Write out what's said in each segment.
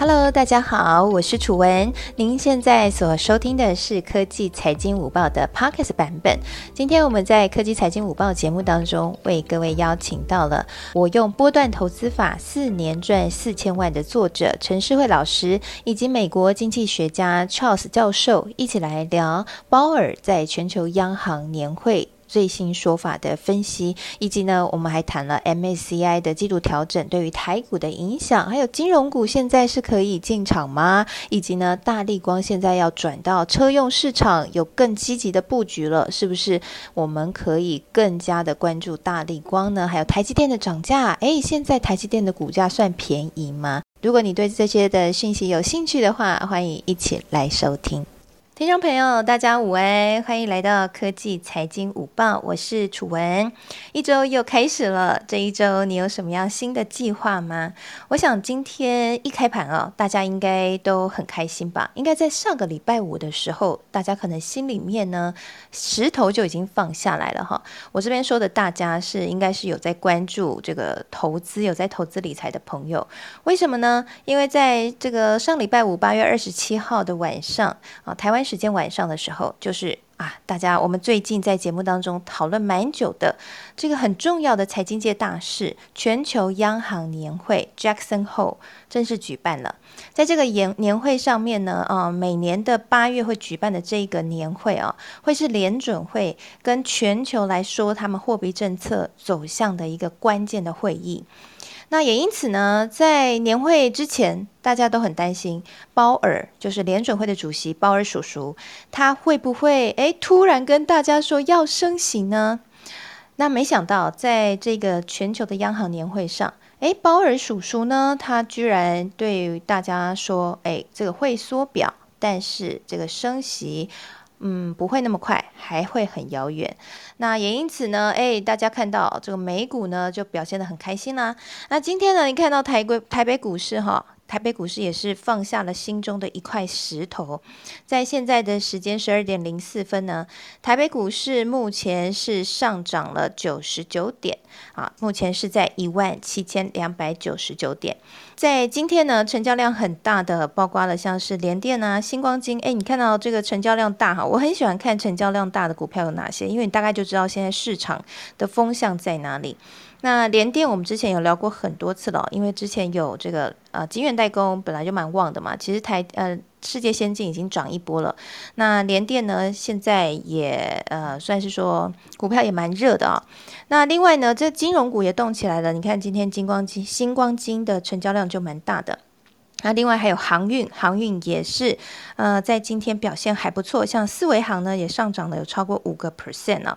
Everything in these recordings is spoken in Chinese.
Hello，大家好，我是楚文。您现在所收听的是科技财经午报的 Podcast 版本。今天我们在科技财经午报节目当中，为各位邀请到了我用波段投资法四年赚四千万的作者陈世慧老师，以及美国经济学家 Charles 教授，一起来聊鲍尔在全球央行年会。最新说法的分析，以及呢，我们还谈了 MACI 的季度调整对于台股的影响，还有金融股现在是可以进场吗？以及呢，大力光现在要转到车用市场，有更积极的布局了，是不是？我们可以更加的关注大力光呢？还有台积电的涨价，诶，现在台积电的股价算便宜吗？如果你对这些的讯息有兴趣的话，欢迎一起来收听。听众朋友，大家午安，欢迎来到科技财经午报，我是楚文。一周又开始了，这一周你有什么样新的计划吗？我想今天一开盘啊，大家应该都很开心吧？应该在上个礼拜五的时候，大家可能心里面呢石头就已经放下来了哈。我这边说的大家是应该是有在关注这个投资、有在投资理财的朋友。为什么呢？因为在这个上礼拜五八月二十七号的晚上啊，台湾。时间晚上的时候，就是啊，大家我们最近在节目当中讨论蛮久的这个很重要的财经界大事——全球央行年会 Jackson Hole 正式举办了。在这个年年会上面呢，啊，每年的八月会举办的这个年会啊，会是联准会跟全球来说他们货币政策走向的一个关键的会议。那也因此呢，在年会之前，大家都很担心鲍尔，就是联准会的主席鲍尔叔叔，他会不会诶突然跟大家说要升息呢？那没想到，在这个全球的央行年会上，诶，鲍尔叔叔呢，他居然对大家说，诶，这个会缩表，但是这个升息。嗯，不会那么快，还会很遥远。那也因此呢，哎，大家看到这个美股呢，就表现得很开心啦。那今天呢，你看到台股、台北股市哈，台北股市也是放下了心中的一块石头。在现在的时间十二点零四分呢，台北股市目前是上涨了九十九点啊，目前是在一万七千两百九十九点。在今天呢，成交量很大的，包括了像是联电啊、星光金。哎，你看到这个成交量大哈，我很喜欢看成交量大的股票有哪些，因为你大概就知道现在市场的风向在哪里。那联电我们之前有聊过很多次了，因为之前有这个呃晶圆代工本来就蛮旺的嘛，其实台呃。世界先进已经涨一波了，那联电呢？现在也呃算是说股票也蛮热的啊。那另外呢，这金融股也动起来了。你看今天金光金、星光金的成交量就蛮大的。那另外还有航运，航运也是呃在今天表现还不错，像四维航呢也上涨了有超过五个 percent 呢。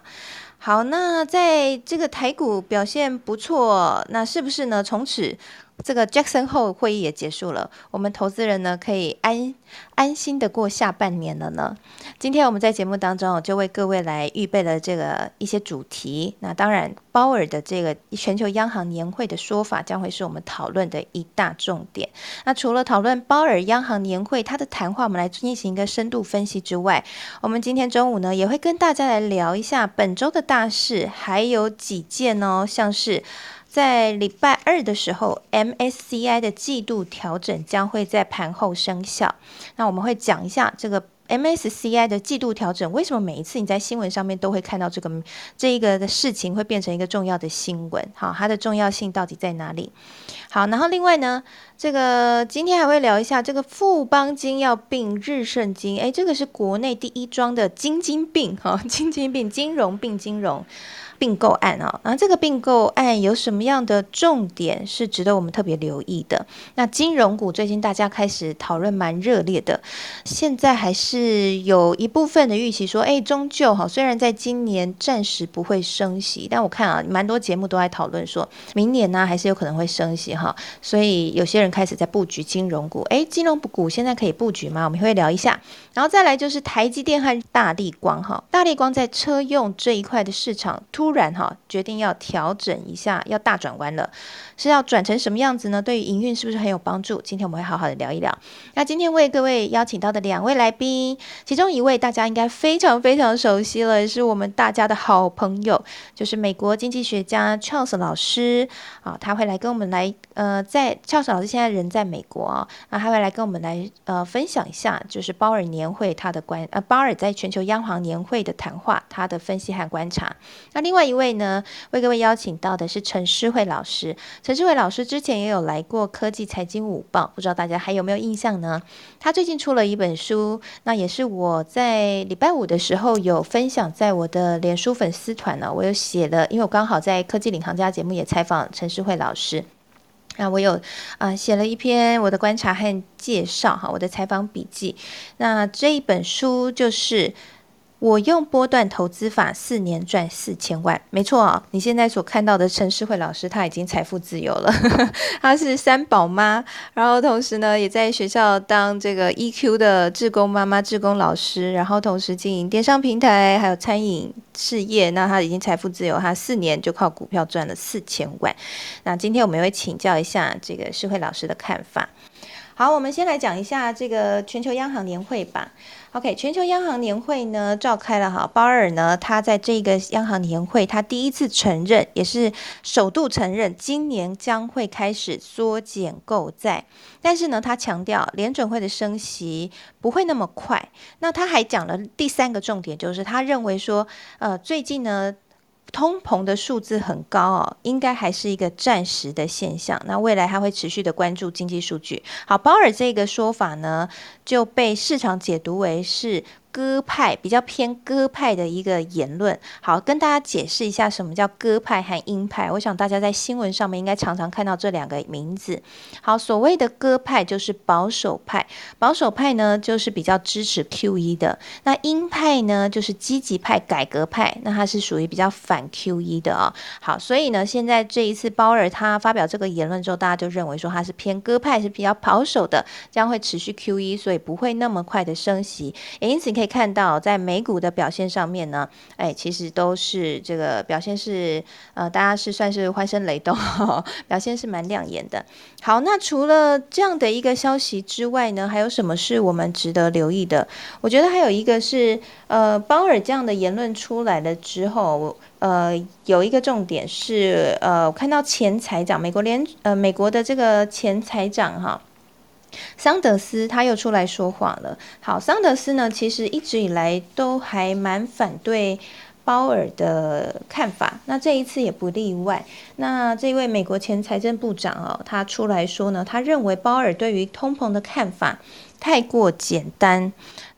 好，那在这个台股表现不错，那是不是呢？从此。这个 Jackson 后会议也结束了，我们投资人呢可以安安心的过下半年了呢。今天我们在节目当中就为各位来预备了这个一些主题。那当然，鲍尔的这个全球央行年会的说法将会是我们讨论的一大重点。那除了讨论鲍尔央行年会他的谈话，我们来进行一个深度分析之外，我们今天中午呢也会跟大家来聊一下本周的大事，还有几件哦，像是。在礼拜二的时候，MSCI 的季度调整将会在盘后生效。那我们会讲一下这个 MSCI 的季度调整，为什么每一次你在新闻上面都会看到这个这一个的事情会变成一个重要的新闻？好，它的重要性到底在哪里？好，然后另外呢，这个今天还会聊一下这个富邦金要并日盛金，诶，这个是国内第一桩的金金并哈，金金并金融并金融。并购案啊，那这个并购案有什么样的重点是值得我们特别留意的？那金融股最近大家开始讨论蛮热烈的，现在还是有一部分的预期说，哎，终究哈，虽然在今年暂时不会升息，但我看啊，蛮多节目都在讨论说，明年呢还是有可能会升息哈，所以有些人开始在布局金融股，哎，金融股现在可以布局吗？我们会聊一下，然后再来就是台积电和大力光哈，大力光在车用这一块的市场突。突然哈，决定要调整一下，要大转弯了，是要转成什么样子呢？对于营运是不是很有帮助？今天我们会好好的聊一聊。那今天为各位邀请到的两位来宾，其中一位大家应该非常非常熟悉了，是我们大家的好朋友，就是美国经济学家 Charles 老师啊，他会来跟我们来呃，在俏嫂老师现在人在美国啊，那他会来跟我们来呃分享一下，就是鲍尔年会他的观呃鲍尔在全球央行年会的谈话，他的分析和观察。那另外一位呢，为各位邀请到的是陈诗慧老师。陈诗慧老师之前也有来过科技财经午报，不知道大家还有没有印象呢？他最近出了一本书，那也是我在礼拜五的时候有分享在我的脸书粉丝团呢，我有写了，因为我刚好在科技领航家节目也采访陈诗慧老师。那我有啊写了一篇我的观察和介绍哈，我的采访笔记。那这一本书就是我用波段投资法四年赚四千万，没错啊！你现在所看到的陈世慧老师，他已经财富自由了，他是三宝妈，然后同时呢也在学校当这个 EQ 的志工妈妈、志工老师，然后同时经营电商平台，还有餐饮。事业，那他已经财富自由，他四年就靠股票赚了四千万。那今天我们会请教一下这个世慧老师的看法。好，我们先来讲一下这个全球央行年会吧。OK，全球央行年会呢召开了哈，鲍尔呢他在这个央行年会，他第一次承认，也是首度承认，今年将会开始缩减购债。但是呢，他强调联准会的升息不会那么快。那他还讲了第三个重点，就是他认为说，呃，最近呢。通膨的数字很高哦，应该还是一个暂时的现象。那未来他会持续的关注经济数据。好，鲍尔这个说法呢，就被市场解读为是。鸽派比较偏鸽派的一个言论，好跟大家解释一下什么叫鸽派和鹰派。我想大家在新闻上面应该常常看到这两个名字。好，所谓的鸽派就是保守派，保守派呢就是比较支持 Q E 的。那鹰派呢就是积极派、改革派，那它是属于比较反 Q E 的啊。好，所以呢，现在这一次鲍尔他发表这个言论之后，大家就认为说他是偏鸽派，是比较保守的，将会持续 Q E，所以不会那么快的升息。也因此你可。可以看到，在美股的表现上面呢，哎，其实都是这个表现是呃，大家是算是欢声雷动，表现是蛮亮眼的。好，那除了这样的一个消息之外呢，还有什么是我们值得留意的？我觉得还有一个是，呃，鲍尔这样的言论出来了之后，呃，有一个重点是，呃，我看到前财长，美国联呃美国的这个前财长哈。桑德斯他又出来说话了。好，桑德斯呢，其实一直以来都还蛮反对鲍尔的看法，那这一次也不例外。那这位美国前财政部长哦，他出来说呢，他认为鲍尔对于通膨的看法太过简单。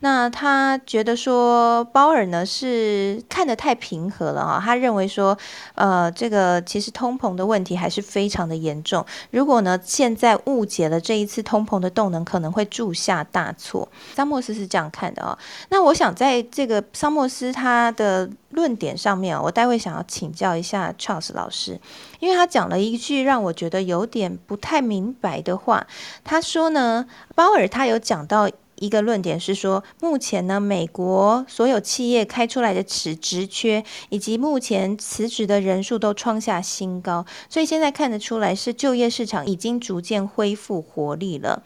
那他觉得说鲍尔呢是看得太平和了啊，他认为说，呃，这个其实通膨的问题还是非常的严重。如果呢现在误解了这一次通膨的动能，可能会铸下大错。桑莫斯是这样看的哦。那我想在这个桑莫斯他的论点上面，我待会想要请教一下 Charles 老师，因为他讲了一句让我觉得有点不太明白的话。他说呢，鲍尔他有讲到。一个论点是说，目前呢，美国所有企业开出来的辞职缺，以及目前辞职的人数都创下新高，所以现在看得出来是就业市场已经逐渐恢复活力了。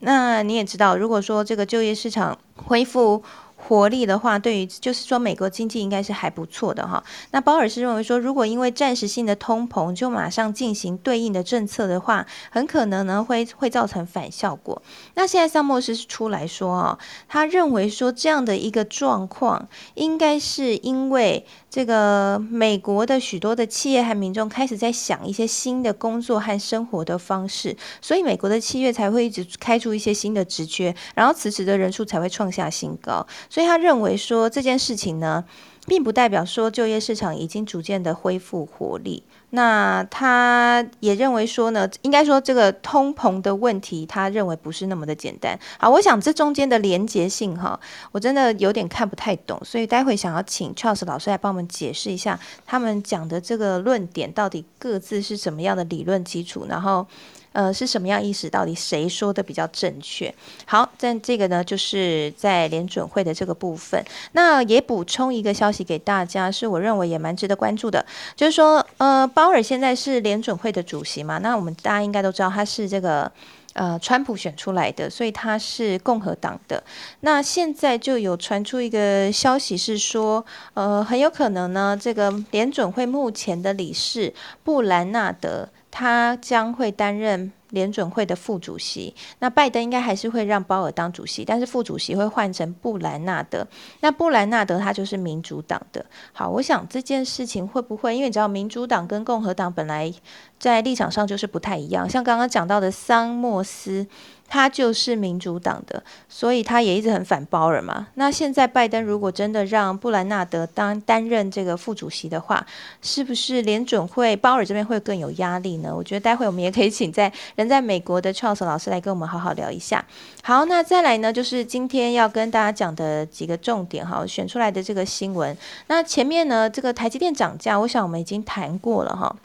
那你也知道，如果说这个就业市场恢复，活力的话，对于就是说美国经济应该是还不错的哈。那鲍尔是认为说，如果因为暂时性的通膨就马上进行对应的政策的话，很可能呢会会造成反效果。那现在萨默斯是出来说哦，他认为说这样的一个状况，应该是因为这个美国的许多的企业和民众开始在想一些新的工作和生活的方式，所以美国的七月才会一直开出一些新的职缺，然后辞职的人数才会创下新高。所以他认为说这件事情呢，并不代表说就业市场已经逐渐的恢复活力。那他也认为说呢，应该说这个通膨的问题，他认为不是那么的简单。好，我想这中间的连结性哈，我真的有点看不太懂。所以待会想要请 Charles 老师来帮我们解释一下，他们讲的这个论点到底各自是什么样的理论基础，然后。呃，是什么样意思？到底谁说的比较正确？好，但这个呢，就是在联准会的这个部分。那也补充一个消息给大家，是我认为也蛮值得关注的，就是说，呃，鲍尔现在是联准会的主席嘛？那我们大家应该都知道，他是这个呃，川普选出来的，所以他是共和党的。那现在就有传出一个消息是说，呃，很有可能呢，这个联准会目前的理事布兰纳德。他将会担任联准会的副主席。那拜登应该还是会让鲍尔当主席，但是副主席会换成布兰纳德。那布兰纳德他就是民主党的。好，我想这件事情会不会，因为你知道民主党跟共和党本来在立场上就是不太一样，像刚刚讲到的桑莫斯。他就是民主党的，所以他也一直很反鲍尔嘛。那现在拜登如果真的让布兰纳德当担任这个副主席的话，是不是联准会鲍尔这边会更有压力呢？我觉得待会我们也可以请在人在美国的 Charles 老师来跟我们好好聊一下。好，那再来呢，就是今天要跟大家讲的几个重点哈，选出来的这个新闻。那前面呢，这个台积电涨价，我想我们已经谈过了哈。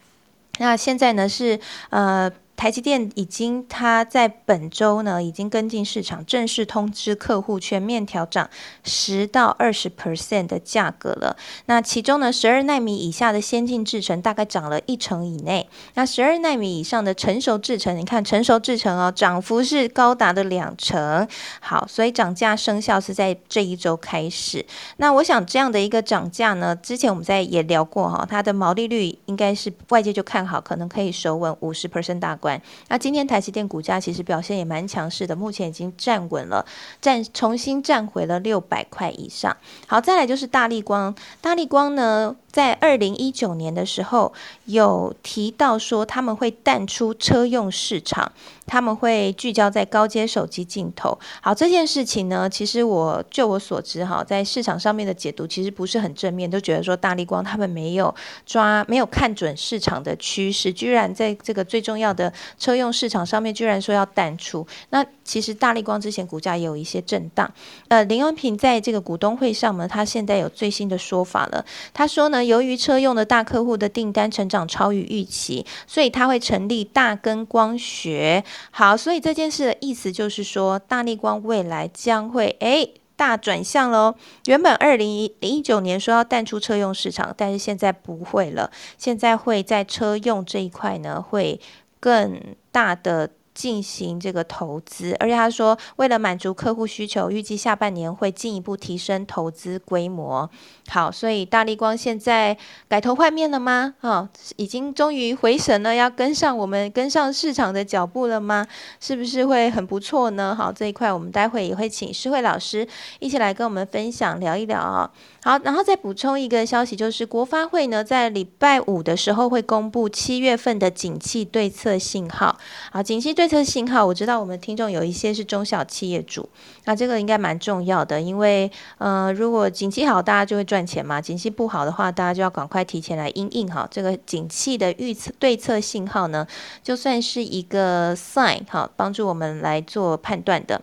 那现在呢是呃。台积电已经，它在本周呢已经跟进市场，正式通知客户全面调涨十到二十 percent 的价格了。那其中呢，十二纳米以下的先进制程大概涨了一成以内。那十二纳米以上的成熟制程，你看成熟制程哦，涨幅是高达的两成。好，所以涨价生效是在这一周开始。那我想这样的一个涨价呢，之前我们在也聊过哈，它的毛利率应该是外界就看好，可能可以守稳五十 percent 大关。那今天台积电股价其实表现也蛮强势的，目前已经站稳了，站重新站回了六百块以上。好，再来就是大力光，大力光呢？在二零一九年的时候，有提到说他们会淡出车用市场，他们会聚焦在高阶手机镜头。好，这件事情呢，其实我就我所知哈，在市场上面的解读其实不是很正面，都觉得说大力光他们没有抓，没有看准市场的趋势，居然在这个最重要的车用市场上面，居然说要淡出。那其实大力光之前股价也有一些震荡。呃，林恩平在这个股东会上呢，他现在有最新的说法了，他说呢。由于车用的大客户的订单成长超于预期，所以他会成立大根光学。好，所以这件事的意思就是说，大力光未来将会诶大转向喽。原本二零一九年说要淡出车用市场，但是现在不会了，现在会在车用这一块呢会更大的。进行这个投资，而且他说，为了满足客户需求，预计下半年会进一步提升投资规模。好，所以大力光现在改头换面了吗？啊，已经终于回神了，要跟上我们跟上市场的脚步了吗？是不是会很不错呢？好，这一块我们待会也会请诗慧老师一起来跟我们分享聊一聊啊。好，然后再补充一个消息，就是国发会呢在礼拜五的时候会公布七月份的景气对策信号。好，景气对策信号，我知道我们听众有一些是中小企业主，那这个应该蛮重要的，因为呃，如果景气好，大家就会赚钱嘛；景气不好的话，大家就要赶快提前来应应哈。这个景气的预测对策信号呢，就算是一个 sign 哈，帮助我们来做判断的。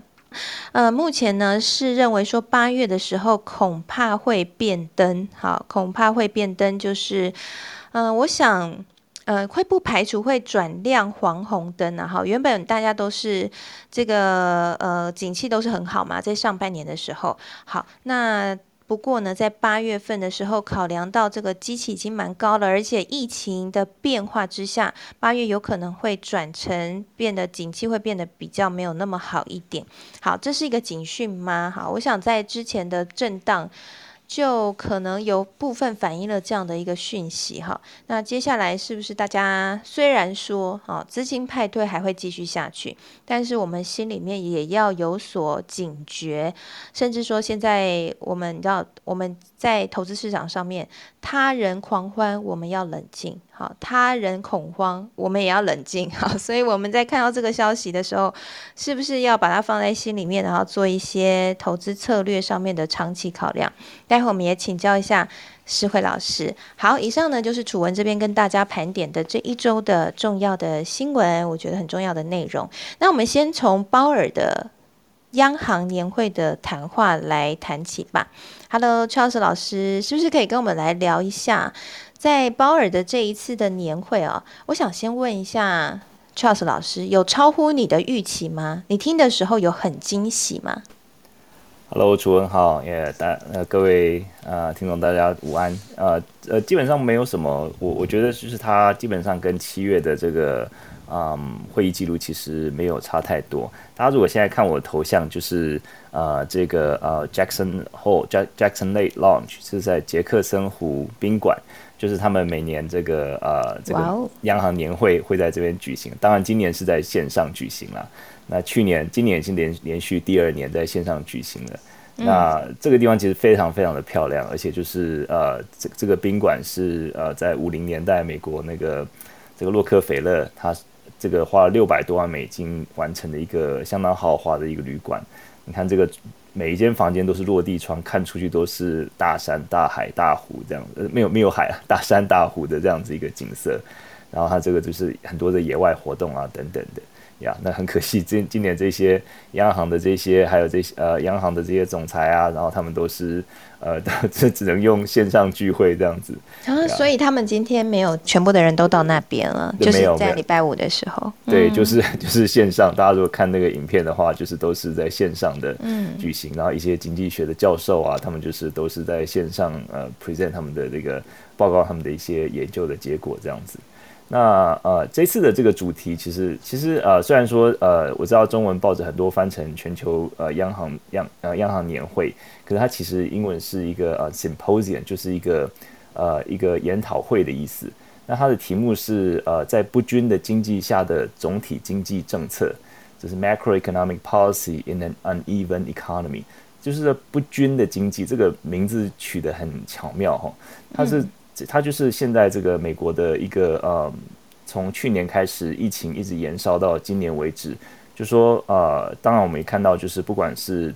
呃，目前呢是认为说八月的时候恐怕会变灯，好，恐怕会变灯，就是，嗯，我想，呃，会不排除会转亮黄红灯啊，哈，原本大家都是这个呃景气都是很好嘛，在上半年的时候，好，那。不过呢，在八月份的时候，考量到这个机器已经蛮高了，而且疫情的变化之下，八月有可能会转成变得景气会变得比较没有那么好一点。好，这是一个警讯吗？好，我想在之前的震荡。就可能有部分反映了这样的一个讯息哈，那接下来是不是大家虽然说啊资金派对还会继续下去，但是我们心里面也要有所警觉，甚至说现在我们要我们在投资市场上面，他人狂欢我们要冷静。好，他人恐慌，我们也要冷静。好，所以我们在看到这个消息的时候，是不是要把它放在心里面，然后做一些投资策略上面的长期考量？待会我们也请教一下诗慧老师。好，以上呢就是楚文这边跟大家盘点的这一周的重要的新闻，我觉得很重要的内容。那我们先从鲍尔的央行年会的谈话来谈起吧。Hello，楚老师老师，是不是可以跟我们来聊一下？在鲍尔的这一次的年会啊，我想先问一下 Charles 老师，有超乎你的预期吗？你听的时候有很惊喜吗？Hello，楚文好，也大呃各位呃听众大家午安，呃呃基本上没有什么，我我觉得就是他基本上跟七月的这个嗯会议记录其实没有差太多。大家如果现在看我的头像，就是呃这个呃 Jackson Hole Jack Jackson Lake Lounge 是在杰克森湖宾馆，就是他们每年这个呃这个央行年会会在这边举行，当然今年是在线上举行了。那去年、今年已经连连续第二年在线上举行了。那这个地方其实非常非常的漂亮，而且就是呃，这这个宾馆是呃，在五零年代美国那个这个洛克菲勒他这个花了六百多万美金完成的一个相当豪华的一个旅馆。你看这个每一间房间都是落地窗，看出去都是大山、大海、大湖这样，呃，没有没有海，大山大湖的这样子一个景色。然后它这个就是很多的野外活动啊等等的。呀，那很可惜，今今年这些央行的这些，还有这些呃央行的这些总裁啊，然后他们都是呃，这只能用线上聚会这样子。啊，所以他们今天没有全部的人都到那边了，就是在礼拜五的时候。对，就是 就是线上，大家如果看那个影片的话，就是都是在线上的举行，然后一些经济学的教授啊，他们就是都是在线上呃 present 他们的这个报告，他们的一些研究的结果这样子。那呃，这次的这个主题其实其实呃，虽然说呃，我知道中文报纸很多翻成全球呃央行央呃央行年会，可是它其实英文是一个呃 symposium，就是一个呃一个研讨会的意思。那它的题目是呃，在不均的经济下的总体经济政策，就是 macroeconomic policy in an uneven economy，就是不均的经济。这个名字取得很巧妙哈，它是。它就是现在这个美国的一个呃，从去年开始疫情一直延烧到今年为止，就说呃，当然我们也看到，就是不管是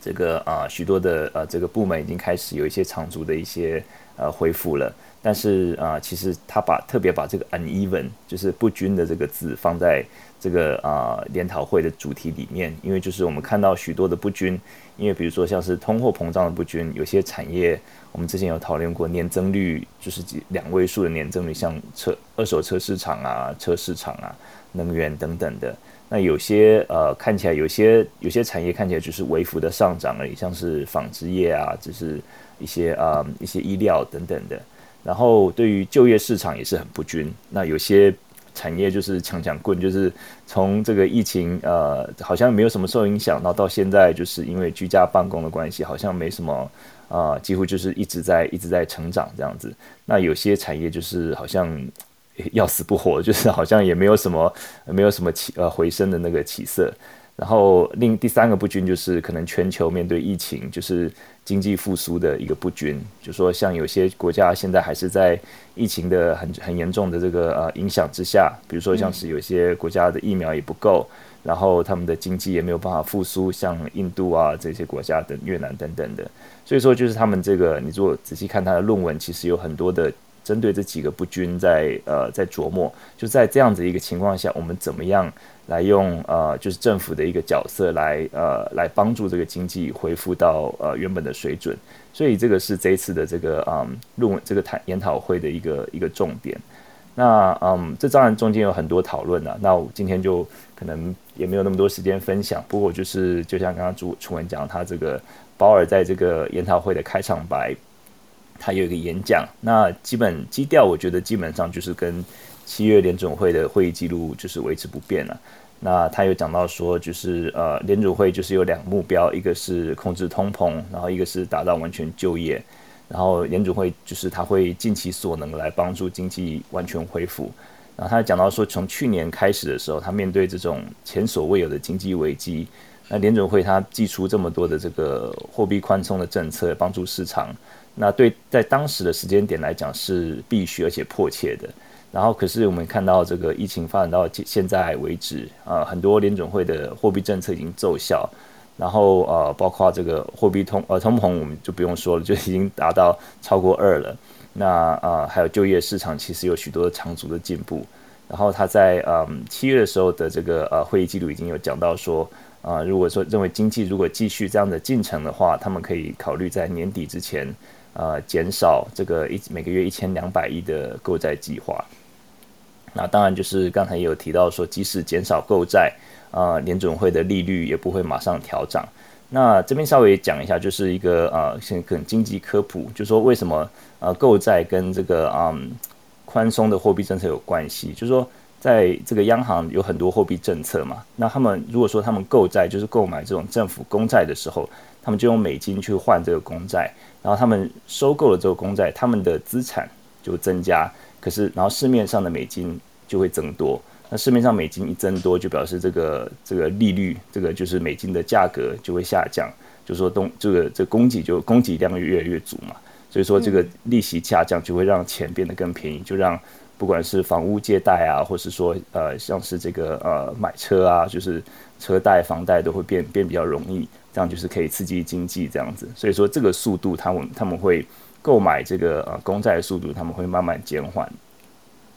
这个啊，许多的呃这个部门已经开始有一些长足的一些呃恢复了，但是啊，其实他把特别把这个 uneven 就是不均的这个字放在。这个啊研讨会的主题里面，因为就是我们看到许多的不均，因为比如说像是通货膨胀的不均，有些产业我们之前有讨论过年增率就是几两位数的年增率，像车二手车市场啊、车市场啊、能源等等的。那有些呃看起来有些有些产业看起来就是微幅的上涨而已，像是纺织业啊，就是一些啊一些医疗等等的。然后对于就业市场也是很不均，那有些。产业就是抢抢棍，就是从这个疫情，呃，好像没有什么受影响，然后到现在，就是因为居家办公的关系，好像没什么，啊，几乎就是一直在一直在成长这样子。那有些产业就是好像要死不活，就是好像也没有什么没有什么起呃回升的那个起色。然后另第三个不均就是可能全球面对疫情，就是经济复苏的一个不均，就说像有些国家现在还是在疫情的很很严重的这个呃影响之下，比如说像是有些国家的疫苗也不够，然后他们的经济也没有办法复苏，像印度啊这些国家等越南等等的，所以说就是他们这个你如果仔细看他的论文，其实有很多的针对这几个不均在呃在琢磨，就在这样子一个情况下，我们怎么样？来用呃，就是政府的一个角色来呃，来帮助这个经济恢复到呃原本的水准，所以这个是这一次的这个嗯论文这个谈研讨会的一个一个重点。那嗯，这当然中间有很多讨论啊，那我今天就可能也没有那么多时间分享。不过就是就像刚刚朱楚文讲，他这个保尔在这个研讨会的开场白，他有一个演讲，那基本基调我觉得基本上就是跟。七月联总会的会议记录就是维持不变了。那他有讲到说，就是呃，联总会就是有两个目标，一个是控制通膨，然后一个是达到完全就业。然后联总会就是他会尽其所能来帮助经济完全恢复。然后他讲到说，从去年开始的时候，他面对这种前所未有的经济危机，那联总会他寄出这么多的这个货币宽松的政策帮助市场，那对在当时的时间点来讲是必须而且迫切的。然后，可是我们看到这个疫情发展到现在为止，呃，很多联准会的货币政策已经奏效，然后呃，包括这个货币通呃通膨，我们就不用说了，就已经达到超过二了。那呃，还有就业市场其实有许多长足的进步。然后他在嗯七月的时候的这个呃会议记录已经有讲到说，啊，如果说认为经济如果继续这样的进程的话，他们可以考虑在年底之前，呃，减少这个一每个月一千两百亿的购债计划。那当然就是刚才也有提到说，即使减少购债，啊，联准会的利率也不会马上调涨。那这边稍微讲一下，就是一个呃，先跟经济科普，就说为什么呃购债跟这个嗯宽松的货币政策有关系，就是说在这个央行有很多货币政策嘛，那他们如果说他们购债就是购买这种政府公债的时候，他们就用美金去换这个公债，然后他们收购了这个公债，他们的资产就增加，可是然后市面上的美金就会增多。那市面上美金一增多，就表示这个这个利率，这个就是美金的价格就会下降，就说东这个这供给就供给量越来越足嘛，所以说这个利息下降就会让钱变得更便宜，就让不管是房屋借贷啊，或是说呃像是这个呃买车啊，就是车贷房贷都会变变比较容易，这样就是可以刺激经济这样子，所以说这个速度他们他们会购买这个呃公债的速度他们会慢慢减缓，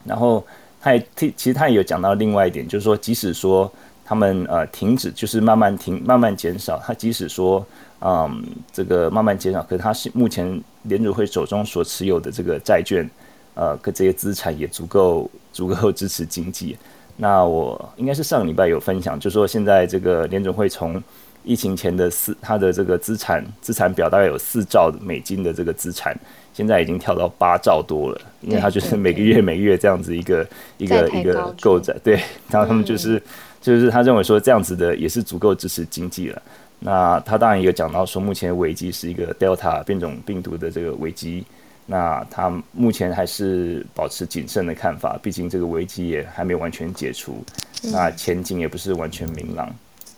然后。他也其实他也有讲到另外一点，就是说，即使说他们呃停止，就是慢慢停、慢慢减少，他即使说嗯这个慢慢减少，可是他是目前联储会手中所持有的这个债券，呃，跟这些资产也足够 足够支持经济。那我应该是上个礼拜有分享，就说现在这个联准会从疫情前的四，它的这个资产资产表大概有四兆美金的这个资产。现在已经跳到八兆多了，因为它就是每个月每个月这样子一个一个一个购债，对，然后他们就是就是他认为说这样子的也是足够支持经济了。那他当然也有讲到说，目前危机是一个 Delta 变种病毒的这个危机，那他目前还是保持谨慎的看法，毕竟这个危机也还没有完全解除，那前景也不是完全明朗。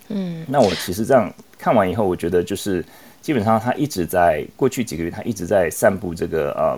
嗯，那我其实这样看完以后，我觉得就是。基本上，他一直在过去几个月，他一直在散布这个呃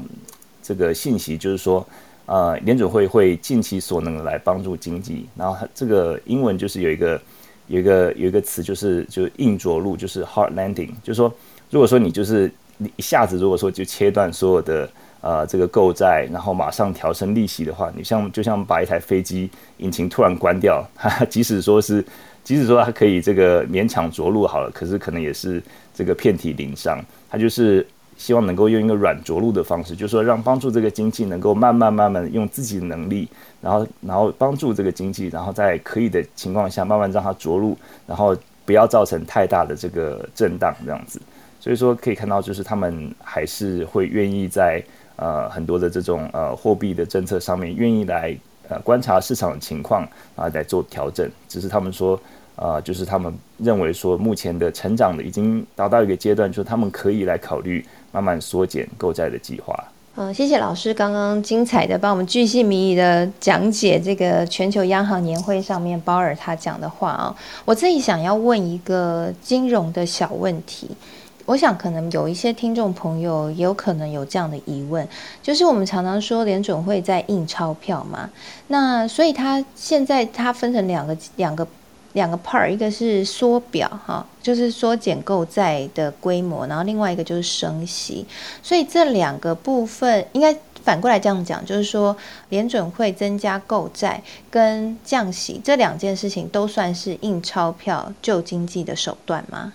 这个信息，就是说，呃，联准会会尽其所能的来帮助经济。然后，他这个英文就是有一个有一个有一个词，就是就是硬着陆，就是 hard landing，就是说，如果说你就是你一下子如果说就切断所有的呃这个购债，然后马上调升利息的话，你像就像把一台飞机引擎突然关掉，即使说是。即使说它可以这个勉强着陆好了，可是可能也是这个遍体鳞伤。他就是希望能够用一个软着陆的方式，就是说让帮助这个经济能够慢慢慢慢用自己的能力，然后然后帮助这个经济，然后在可以的情况下慢慢让它着陆，然后不要造成太大的这个震荡这样子。所以说可以看到，就是他们还是会愿意在呃很多的这种呃货币的政策上面愿意来呃观察市场情况啊来做调整，只是他们说。啊，就是他们认为说，目前的成长的已经达到一个阶段，就是他们可以来考虑慢慢缩减购债的计划。嗯，谢谢老师刚刚精彩的帮我们巨细靡遗的讲解这个全球央行年会上面鲍尔他讲的话啊。我自己想要问一个金融的小问题，我想可能有一些听众朋友也有可能有这样的疑问，就是我们常常说联准会在印钞票嘛，那所以它现在它分成两个两个。两个 part，一个是缩表哈，就是缩减购债的规模，然后另外一个就是升息，所以这两个部分应该反过来这样讲，就是说联准会增加购债跟降息这两件事情都算是印钞票救经济的手段吗？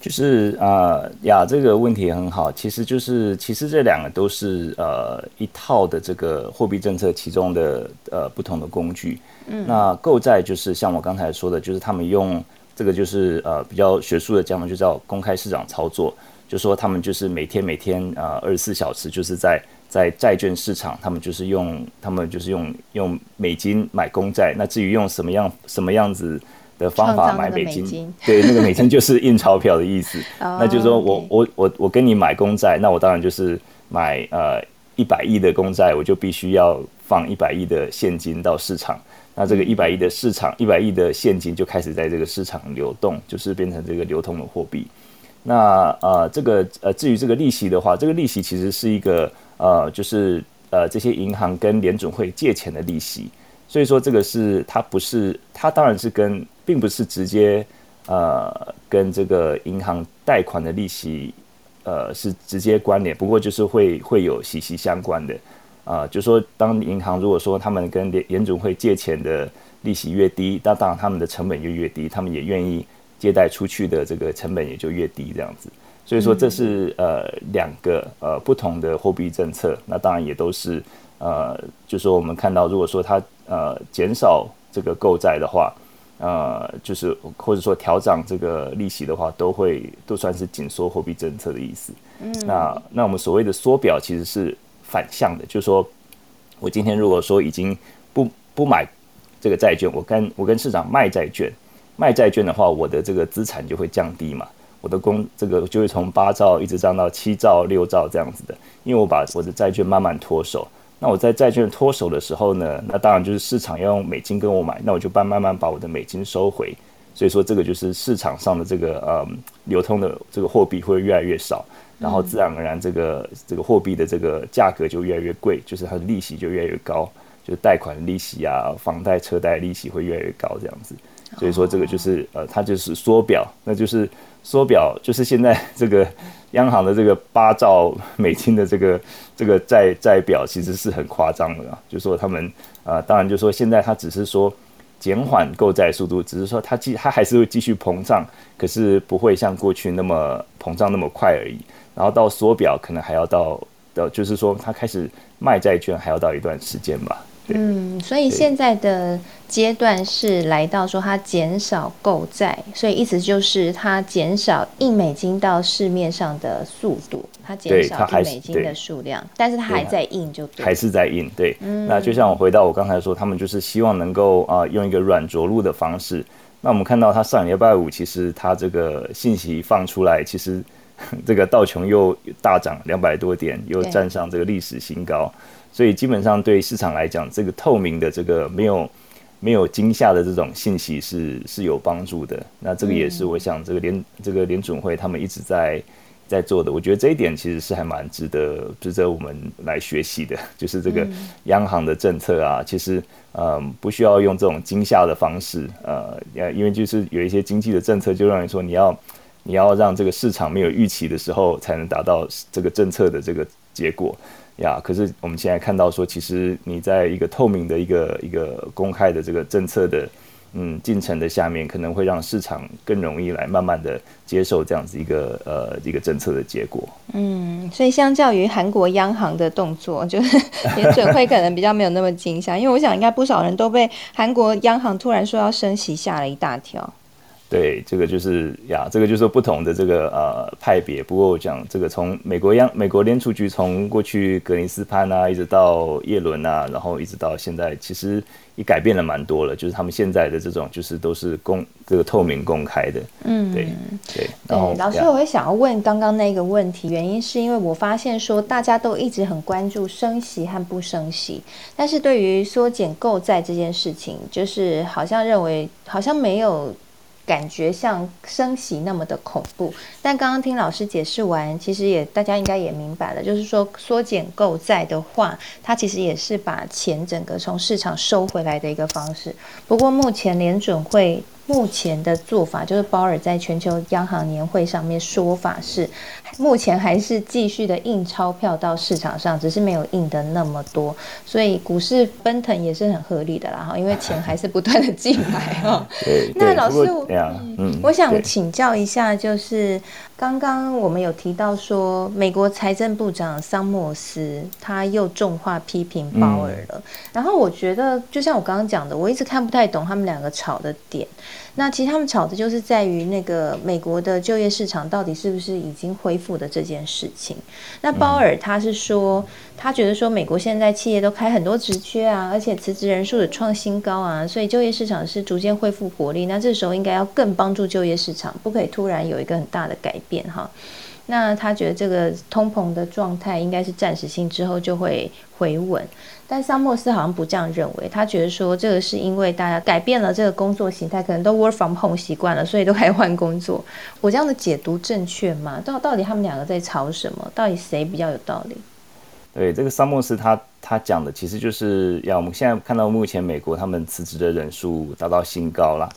就是啊呀，这个问题很好，其实就是其实这两个都是呃一套的这个货币政策其中的呃不同的工具。那购债就是像我刚才说的，就是他们用这个就是呃比较学术的讲法，就叫公开市场操作，就说他们就是每天每天呃二十四小时就是在在债券市场，他们就是用他们就是用用美金买公债。那至于用什么样什么样子的方法买美金，对，那个美金就是印钞票的意思。那就是说我我我我跟你买公债，那我当然就是买呃一百亿的公债，我就必须要放一百亿的现金到市场。那这个一百亿的市场，一百亿的现金就开始在这个市场流动，就是变成这个流通的货币。那呃，这个呃，至于这个利息的话，这个利息其实是一个呃，就是呃，这些银行跟联准会借钱的利息。所以说，这个是它不是，它当然是跟，并不是直接呃跟这个银行贷款的利息呃是直接关联，不过就是会会有息息相关的。啊，就说当银行如果说他们跟联联准会借钱的利息越低，那当然他们的成本就越低，他们也愿意借贷出去的这个成本也就越低，这样子。所以说这是呃两个呃不同的货币政策，那当然也都是呃，就说我们看到如果说它呃减少这个购债的话，呃，就是或者说调涨这个利息的话，都会都算是紧缩货币政策的意思。嗯，那那我们所谓的缩表其实是反向的，就是说我今天如果说已经不不买这个债券，我跟我跟市场卖债券，卖债券的话，我的这个资产就会降低嘛。我的公这个就会从八兆一直涨到七兆、六兆这样子的，因为我把我的债券慢慢脱手。那我在债券脱手的时候呢，那当然就是市场要用美金跟我买，那我就慢慢慢把我的美金收回。所以说这个就是市场上的这个呃流通的这个货币会越来越少，然后自然而然这个这个货币的这个价格就越来越贵，就是它的利息就越来越高，就是贷款利息啊、房贷、车贷利息会越来越高这样子。所以说这个就是呃它就是缩表，那就是。缩表就是现在这个 央行的这个八兆美金的这个这个债债表，其实是很夸张的啊。就说他们啊，当然就说现在它只是说减缓购债速度，只是说它继它还是会继续膨胀，可是不会像过去那么膨胀那么快而已。然后到缩表可能还要到到，就是说它开始卖债券还要到一段时间吧。嗯，所以现在的阶段是来到说它减少购债，所以意思就是它减少印美金到市面上的速度，它减少一美金的数量，但是它还在印，就还是在印。对，那就像我回到我刚才说，他们就是希望能够啊用一个软着陆的方式。那我们看到它上礼拜五，其实它这个信息放出来，其实 这个道琼又大涨两百多点，又站上这个历史新高。所以基本上对市场来讲，这个透明的、这个没有没有惊吓的这种信息是是有帮助的。那这个也是我想，这个联这个联准会他们一直在在做的。我觉得这一点其实是还蛮值得值得我们来学习的。就是这个央行的政策啊，其实嗯不需要用这种惊吓的方式，呃，因为就是有一些经济的政策，就让你说你要你要让这个市场没有预期的时候，才能达到这个政策的这个结果。呀，可是我们现在看到说，其实你在一个透明的一个一个公开的这个政策的嗯进程的下面，可能会让市场更容易来慢慢的接受这样子一个呃一个政策的结果。嗯，所以相较于韩国央行的动作，就 是联准会可能比较没有那么惊吓，因为我想应该不少人都被韩国央行突然说要升息吓了一大跳。对，这个就是呀，这个就是不同的这个呃派别。不过我讲这个从美国央美国联储局从过去格林斯潘啊，一直到耶伦啊，然后一直到现在，其实也改变了蛮多了。就是他们现在的这种，就是都是公这个透明公开的。嗯，对对。然后老师，我会想要问刚刚那个问题，原因是因为我发现说大家都一直很关注升息和不升息，但是对于缩减购债这件事情，就是好像认为好像没有。感觉像升息那么的恐怖，但刚刚听老师解释完，其实也大家应该也明白了，就是说缩减购债的话，它其实也是把钱整个从市场收回来的一个方式。不过目前联准会。目前的做法就是鲍尔在全球央行年会上面说法是，目前还是继续的印钞票到市场上，只是没有印的那么多，所以股市奔腾也是很合理的啦哈，因为钱还是不断的进来哈。那老师，嗯，我想请教一下，就是刚刚我们有提到说，美国财政部长桑莫斯他又重话批评鲍尔了，然后我觉得就像我刚刚讲的，我一直看不太懂他们两个吵的点。那其实他们吵的就是在于那个美国的就业市场到底是不是已经恢复的这件事情。那鲍尔他是说，他觉得说美国现在企业都开很多职缺啊，而且辞职人数的创新高啊，所以就业市场是逐渐恢复活力。那这时候应该要更帮助就业市场，不可以突然有一个很大的改变哈。那他觉得这个通膨的状态应该是暂时性，之后就会回稳。但桑莫斯好像不这样认为，他觉得说这个是因为大家改变了这个工作形态，可能都 work from home 习惯了，所以都开始换工作。我这样的解读正确吗？到到底他们两个在吵什么？到底谁比较有道理？对，这个桑莫斯他他讲的其实就是要我们现在看到目前美国他们辞职的人数达到新高了。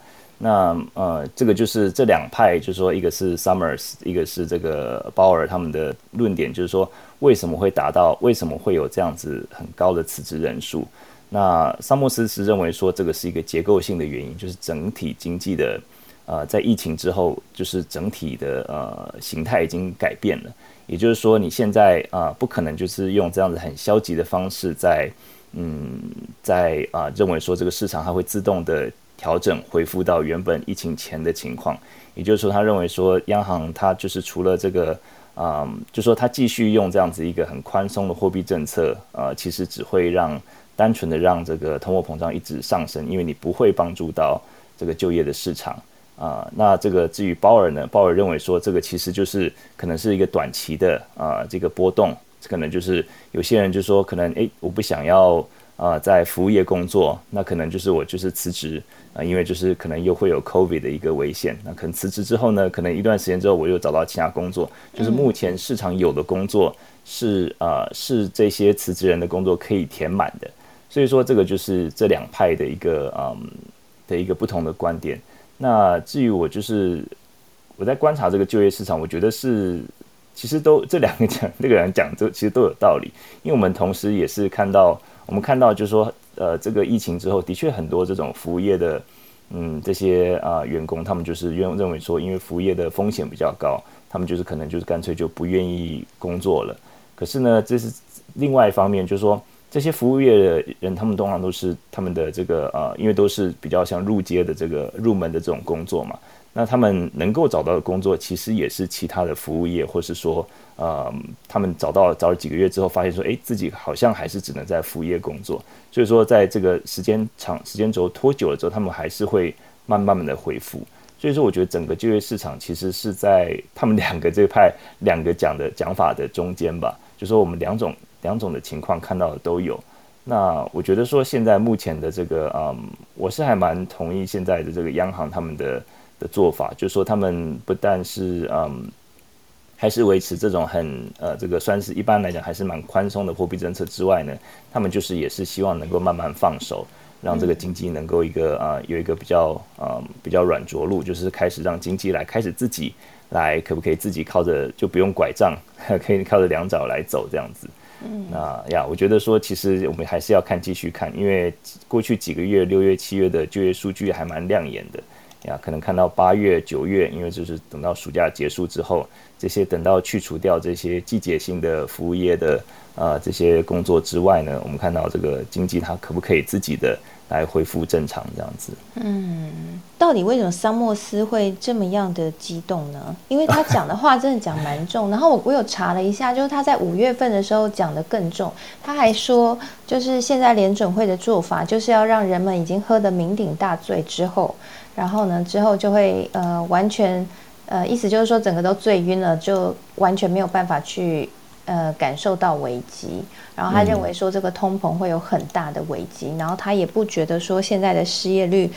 那呃，这个就是这两派，就是说，一个是 Summers，一个是这个鲍尔，他们的论点就是说，为什么会达到，为什么会有这样子很高的辞职人数？那萨莫斯是认为说，这个是一个结构性的原因，就是整体经济的，呃，在疫情之后，就是整体的呃形态已经改变了。也就是说，你现在啊，不可能就是用这样子很消极的方式，在嗯，在啊认为说这个市场它会自动的。调整，恢复到原本疫情前的情况。也就是说，他认为说，央行它就是除了这个，嗯，就说它继续用这样子一个很宽松的货币政策，呃，其实只会让单纯的让这个通货膨胀一直上升，因为你不会帮助到这个就业的市场啊。那这个至于鲍尔呢，鲍尔认为说，这个其实就是可能是一个短期的啊这个波动，可能就是有些人就说，可能诶，我不想要。啊，在服务业工作，那可能就是我就是辞职啊，因为就是可能又会有 COVID 的一个危险。那可能辞职之后呢，可能一段时间之后我又找到其他工作，就是目前市场有的工作是啊，是这些辞职人的工作可以填满的。所以说这个就是这两派的一个嗯的一个不同的观点。那至于我就是我在观察这个就业市场，我觉得是其实都这两个讲这个人讲这其实都有道理，因为我们同时也是看到。我们看到，就是说，呃，这个疫情之后，的确很多这种服务业的，嗯，这些啊员工，他们就是认认为说，因为服务业的风险比较高，他们就是可能就是干脆就不愿意工作了。可是呢，这是另外一方面，就是说，这些服务业的人，他们通常都是他们的这个呃，因为都是比较像入街的这个入门的这种工作嘛。那他们能够找到的工作，其实也是其他的服务业，或是说，呃，他们找到找了几个月之后，发现说，哎，自己好像还是只能在服务业工作。所以说，在这个时间长时间轴拖久了之后，他们还是会慢慢慢的恢复。所以说，我觉得整个就业市场其实是在他们两个这派 两个讲的讲法的中间吧。就说我们两种两种的情况看到的都有。那我觉得说，现在目前的这个，嗯，我是还蛮同意现在的这个央行他们的。的做法，就是说他们不但是嗯，还是维持这种很呃，这个算是一般来讲还是蛮宽松的货币政策之外呢，他们就是也是希望能够慢慢放手，让这个经济能够一个啊有一个比较啊比较软着陆，就是开始让经济来开始自己来，可不可以自己靠着就不用拐杖，可以靠着两脚来走这样子。嗯，那呀，我觉得说其实我们还是要看继续看，因为过去几个月六月七月的就业数据还蛮亮眼的。呀，可能看到八月、九月，因为就是等到暑假结束之后，这些等到去除掉这些季节性的服务业的啊这些工作之外呢，我们看到这个经济它可不可以自己的来恢复正常这样子？嗯，到底为什么桑莫斯会这么样的激动呢？因为他讲的话真的讲蛮重，然后我我有查了一下，就是他在五月份的时候讲的更重，他还说，就是现在联准会的做法就是要让人们已经喝得酩酊大醉之后。然后呢，之后就会呃完全呃意思就是说整个都醉晕了，就完全没有办法去呃感受到危机。然后他认为说这个通膨会有很大的危机，然后他也不觉得说现在的失业率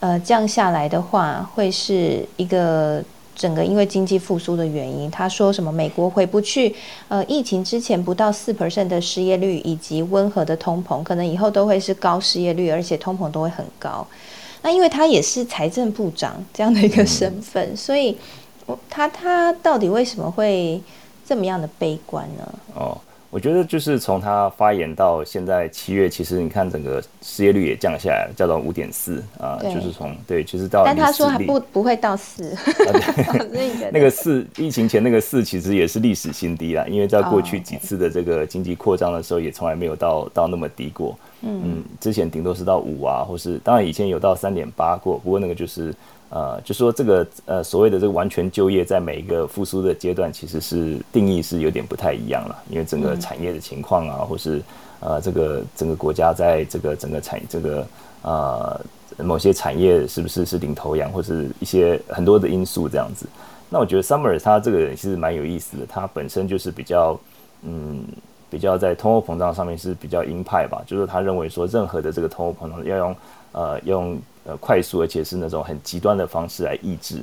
呃降下来的话会是一个整个因为经济复苏的原因。他说什么美国回不去呃疫情之前不到四 percent 的失业率以及温和的通膨，可能以后都会是高失业率，而且通膨都会很高。那因为他也是财政部长这样的一个身份，所以，他他到底为什么会这么样的悲观呢？哦。我觉得就是从他发言到现在七月，其实你看整个失业率也降下来了，降到五点四啊，就是从对，就是到。但他说还不不会到四，那个四疫情前那个四其实也是历史新低啦，因为在过去几次的这个经济扩张的时候，也从来没有到到那么低过。嗯，之前顶多是到五啊，或是当然以前有到三点八过，不过那个就是。呃，就说这个呃所谓的这个完全就业，在每一个复苏的阶段，其实是定义是有点不太一样了，因为整个产业的情况啊，或是呃这个整个国家在这个整个产这个呃某些产业是不是是领头羊，或是一些很多的因素这样子。那我觉得 Summer 他这个人其实蛮有意思的，他本身就是比较嗯比较在通货膨胀上面是比较鹰派吧，就是他认为说任何的这个通货膨胀要用呃用。呃，快速而且是那种很极端的方式来抑制。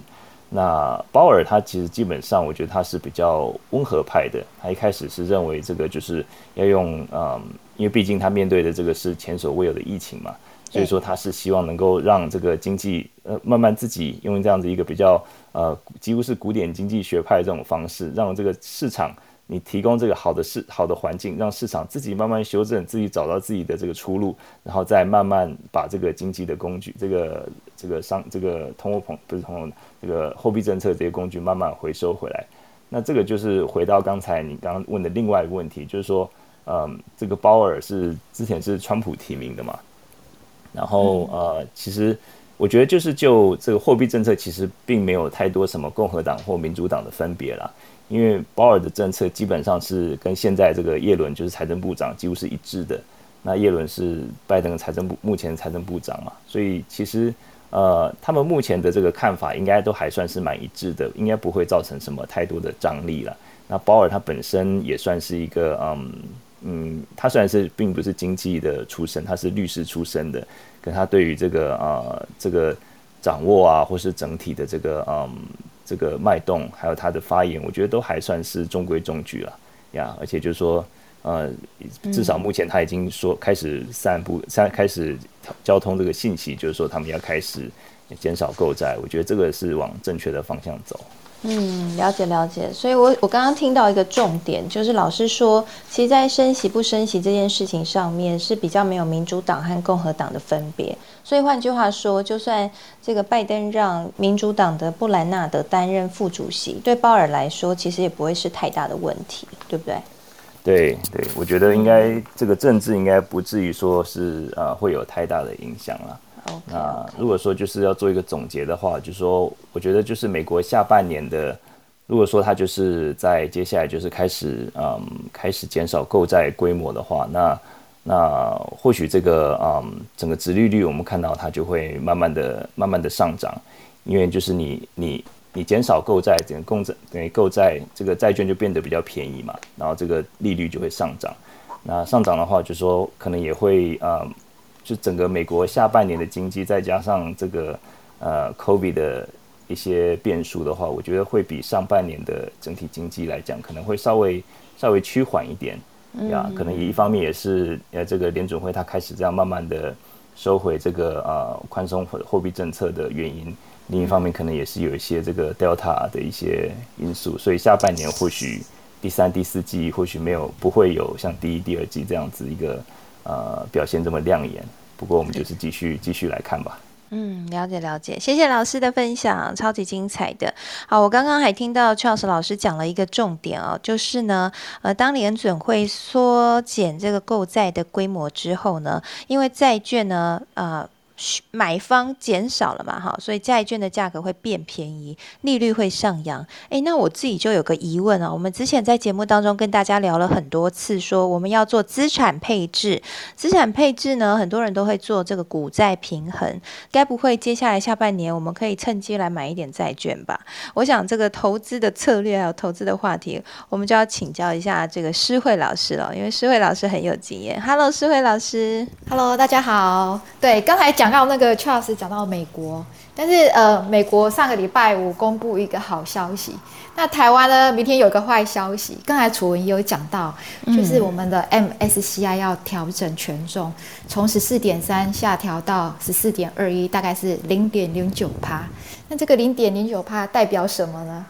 那鲍尔他其实基本上，我觉得他是比较温和派的。他一开始是认为这个就是要用，嗯，因为毕竟他面对的这个是前所未有的疫情嘛，所以说他是希望能够让这个经济呃慢慢自己用这样子一个比较呃几乎是古典经济学派这种方式，让这个市场。你提供这个好的市好的环境，让市场自己慢慢修正，自己找到自己的这个出路，然后再慢慢把这个经济的工具，这个这个商这个通货膨不是通货这个货币政策这些工具慢慢回收回来。那这个就是回到刚才你刚刚问的另外一个问题，就是说，嗯，这个鲍尔是之前是川普提名的嘛？然后呃，其实。我觉得就是就这个货币政策，其实并没有太多什么共和党或民主党的分别啦。因为鲍尔的政策基本上是跟现在这个耶伦就是财政部长几乎是一致的。那耶伦是拜登的财政部目前财政部长嘛，所以其实呃，他们目前的这个看法应该都还算是蛮一致的，应该不会造成什么太多的张力了。那鲍尔他本身也算是一个嗯嗯，他虽然是并不是经济的出身，他是律师出身的，跟他对于这个呃这个掌握啊，或是整体的这个嗯这个脉动，还有他的发言，我觉得都还算是中规中矩了呀。而且就是说。呃，至少目前他已经说开始散布、散开始交通这个信息，就是说他们要开始减少购债。我觉得这个是往正确的方向走。嗯，了解了解。所以我我刚刚听到一个重点，就是老师说，其实，在升息不升息这件事情上面是比较没有民主党和共和党的分别。所以换句话说，就算这个拜登让民主党的布兰纳德担任副主席，对鲍尔来说，其实也不会是太大的问题，对不对？对对，我觉得应该这个政治应该不至于说是啊会有太大的影响了。那如果说就是要做一个总结的话，就是说我觉得就是美国下半年的，如果说它就是在接下来就是开始嗯开始减少购债规模的话，那那或许这个嗯整个殖利率我们看到它就会慢慢的慢慢的上涨，因为就是你你。你减少购债，整个购债等于购债，这个债券就变得比较便宜嘛，然后这个利率就会上涨。那上涨的话，就说可能也会呃，就整个美国下半年的经济，再加上这个呃 COVID 的一些变数的话，我觉得会比上半年的整体经济来讲，可能会稍微稍微趋缓一点。呀，可能也一方面也是呃，这个联准会它开始这样慢慢的收回这个呃宽松货货币政策的原因。另一方面，可能也是有一些这个 Delta 的一些因素，所以下半年或许第三、第四季或许没有不会有像第一、第二季这样子一个呃表现这么亮眼。不过我们就是继续继续来看吧。嗯，了解了解，谢谢老师的分享，超级精彩的。好，我刚刚还听到 Charles 老师讲了一个重点哦，就是呢，呃，当联准会缩减这个购债的规模之后呢，因为债券呢，呃。买方减少了嘛，哈，所以债券的价格会变便宜，利率会上扬。诶，那我自己就有个疑问啊，我们之前在节目当中跟大家聊了很多次，说我们要做资产配置，资产配置呢，很多人都会做这个股债平衡，该不会接下来下半年我们可以趁机来买一点债券吧？我想这个投资的策略还有投资的话题，我们就要请教一下这个施慧老师了，因为施慧老师很有经验。Hello，施慧老师。Hello，大家好。对，刚才讲。到那个 Charles 讲到美国，但是呃，美国上个礼拜五公布一个好消息，那台湾呢，明天有个坏消息。刚才楚文也有讲到，就是我们的 MSCI 要调整权重，从十四点三下调到十四点二一，大概是零点零九趴。那这个零点零九趴代表什么呢？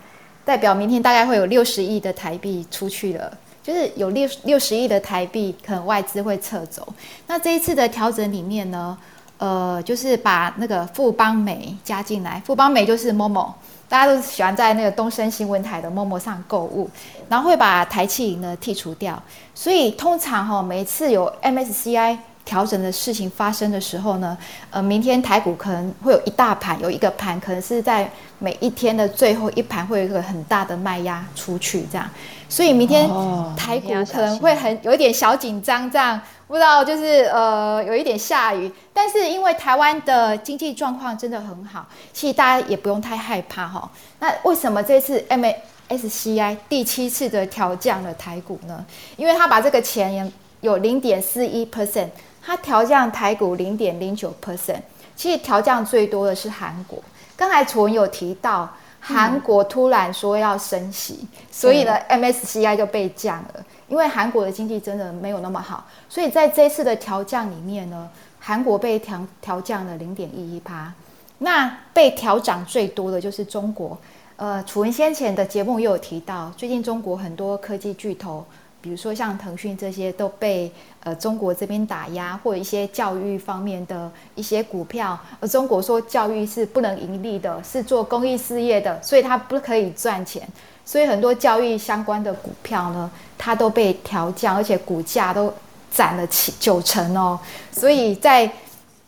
代表明天大概会有六十亿的台币出去了，就是有六六十亿的台币可能外资会撤走。那这一次的调整里面呢？呃，就是把那个富邦美加进来，富邦美就是 Momo，大家都喜欢在那个东升新闻台的 Momo 上购物，然后会把台气呢剔除掉，所以通常哈，每次有 MSCI 调整的事情发生的时候呢，呃，明天台股可能会有一大盘，有一个盘可能是在每一天的最后一盘会有一个很大的卖压出去，这样，所以明天台股可能会很有一点小紧张，这样。不知道，就是呃，有一点下雨，但是因为台湾的经济状况真的很好，其实大家也不用太害怕哈。那为什么这次 MSCI 第七次的调降了台股呢？因为他把这个钱有零点四一 percent，他调降台股零点零九 percent，其实调降最多的是韩国。刚才楚文有提到，韩国突然说要升息，所以呢 MSCI 就被降了。因为韩国的经济真的没有那么好，所以在这次的调降里面呢，韩国被调调降了零点一一趴。那被调涨最多的就是中国。呃，楚文先前的节目又有提到，最近中国很多科技巨头，比如说像腾讯这些，都被呃中国这边打压，或者一些教育方面的一些股票。而中国说教育是不能盈利的，是做公益事业的，所以它不可以赚钱。所以很多教育相关的股票呢，它都被调降，而且股价都涨了 七九成哦。所以在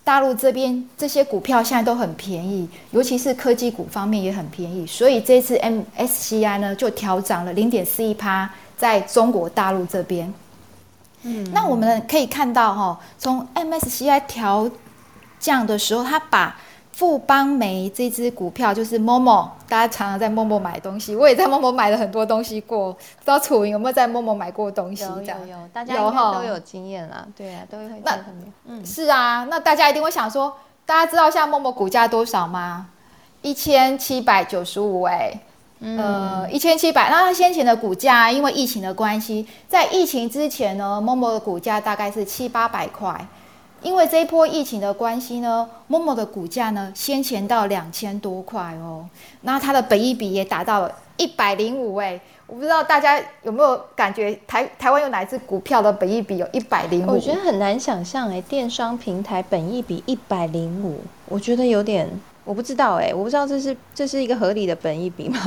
大陆这边这些股票现在都很便宜，尤其是科技股方面也很便宜，所以这次 MSCI 呢就调涨了零点四一趴，在中国大陆这边。嗯，那我们可以看到哈，从 MSCI 调降的时候，它把富邦煤这支股票就是 Momo，大家常常在 Momo 买东西，我也在 Momo 买了很多东西过。不知道楚云有没有在 Momo 买过东西？有有有，大家应该都有经验啦。对啊，都会那嗯是啊，那大家一定会想说，大家知道现在 Momo 股价多少吗？一千七百九十五哎，呃一千七百。那它先前的股价因为疫情的关系，在疫情之前呢，Momo 的股价大概是七八百块。因为这一波疫情的关系呢，某某的股价呢先前到两千多块哦，那它的本益比也达到了一百零五哎，我不知道大家有没有感觉台台湾有哪一只股票的本益比有一百零五？我觉得很难想象哎，电商平台本益比一百零五，我觉得有点我不知道哎，我不知道这是这是一个合理的本益比吗？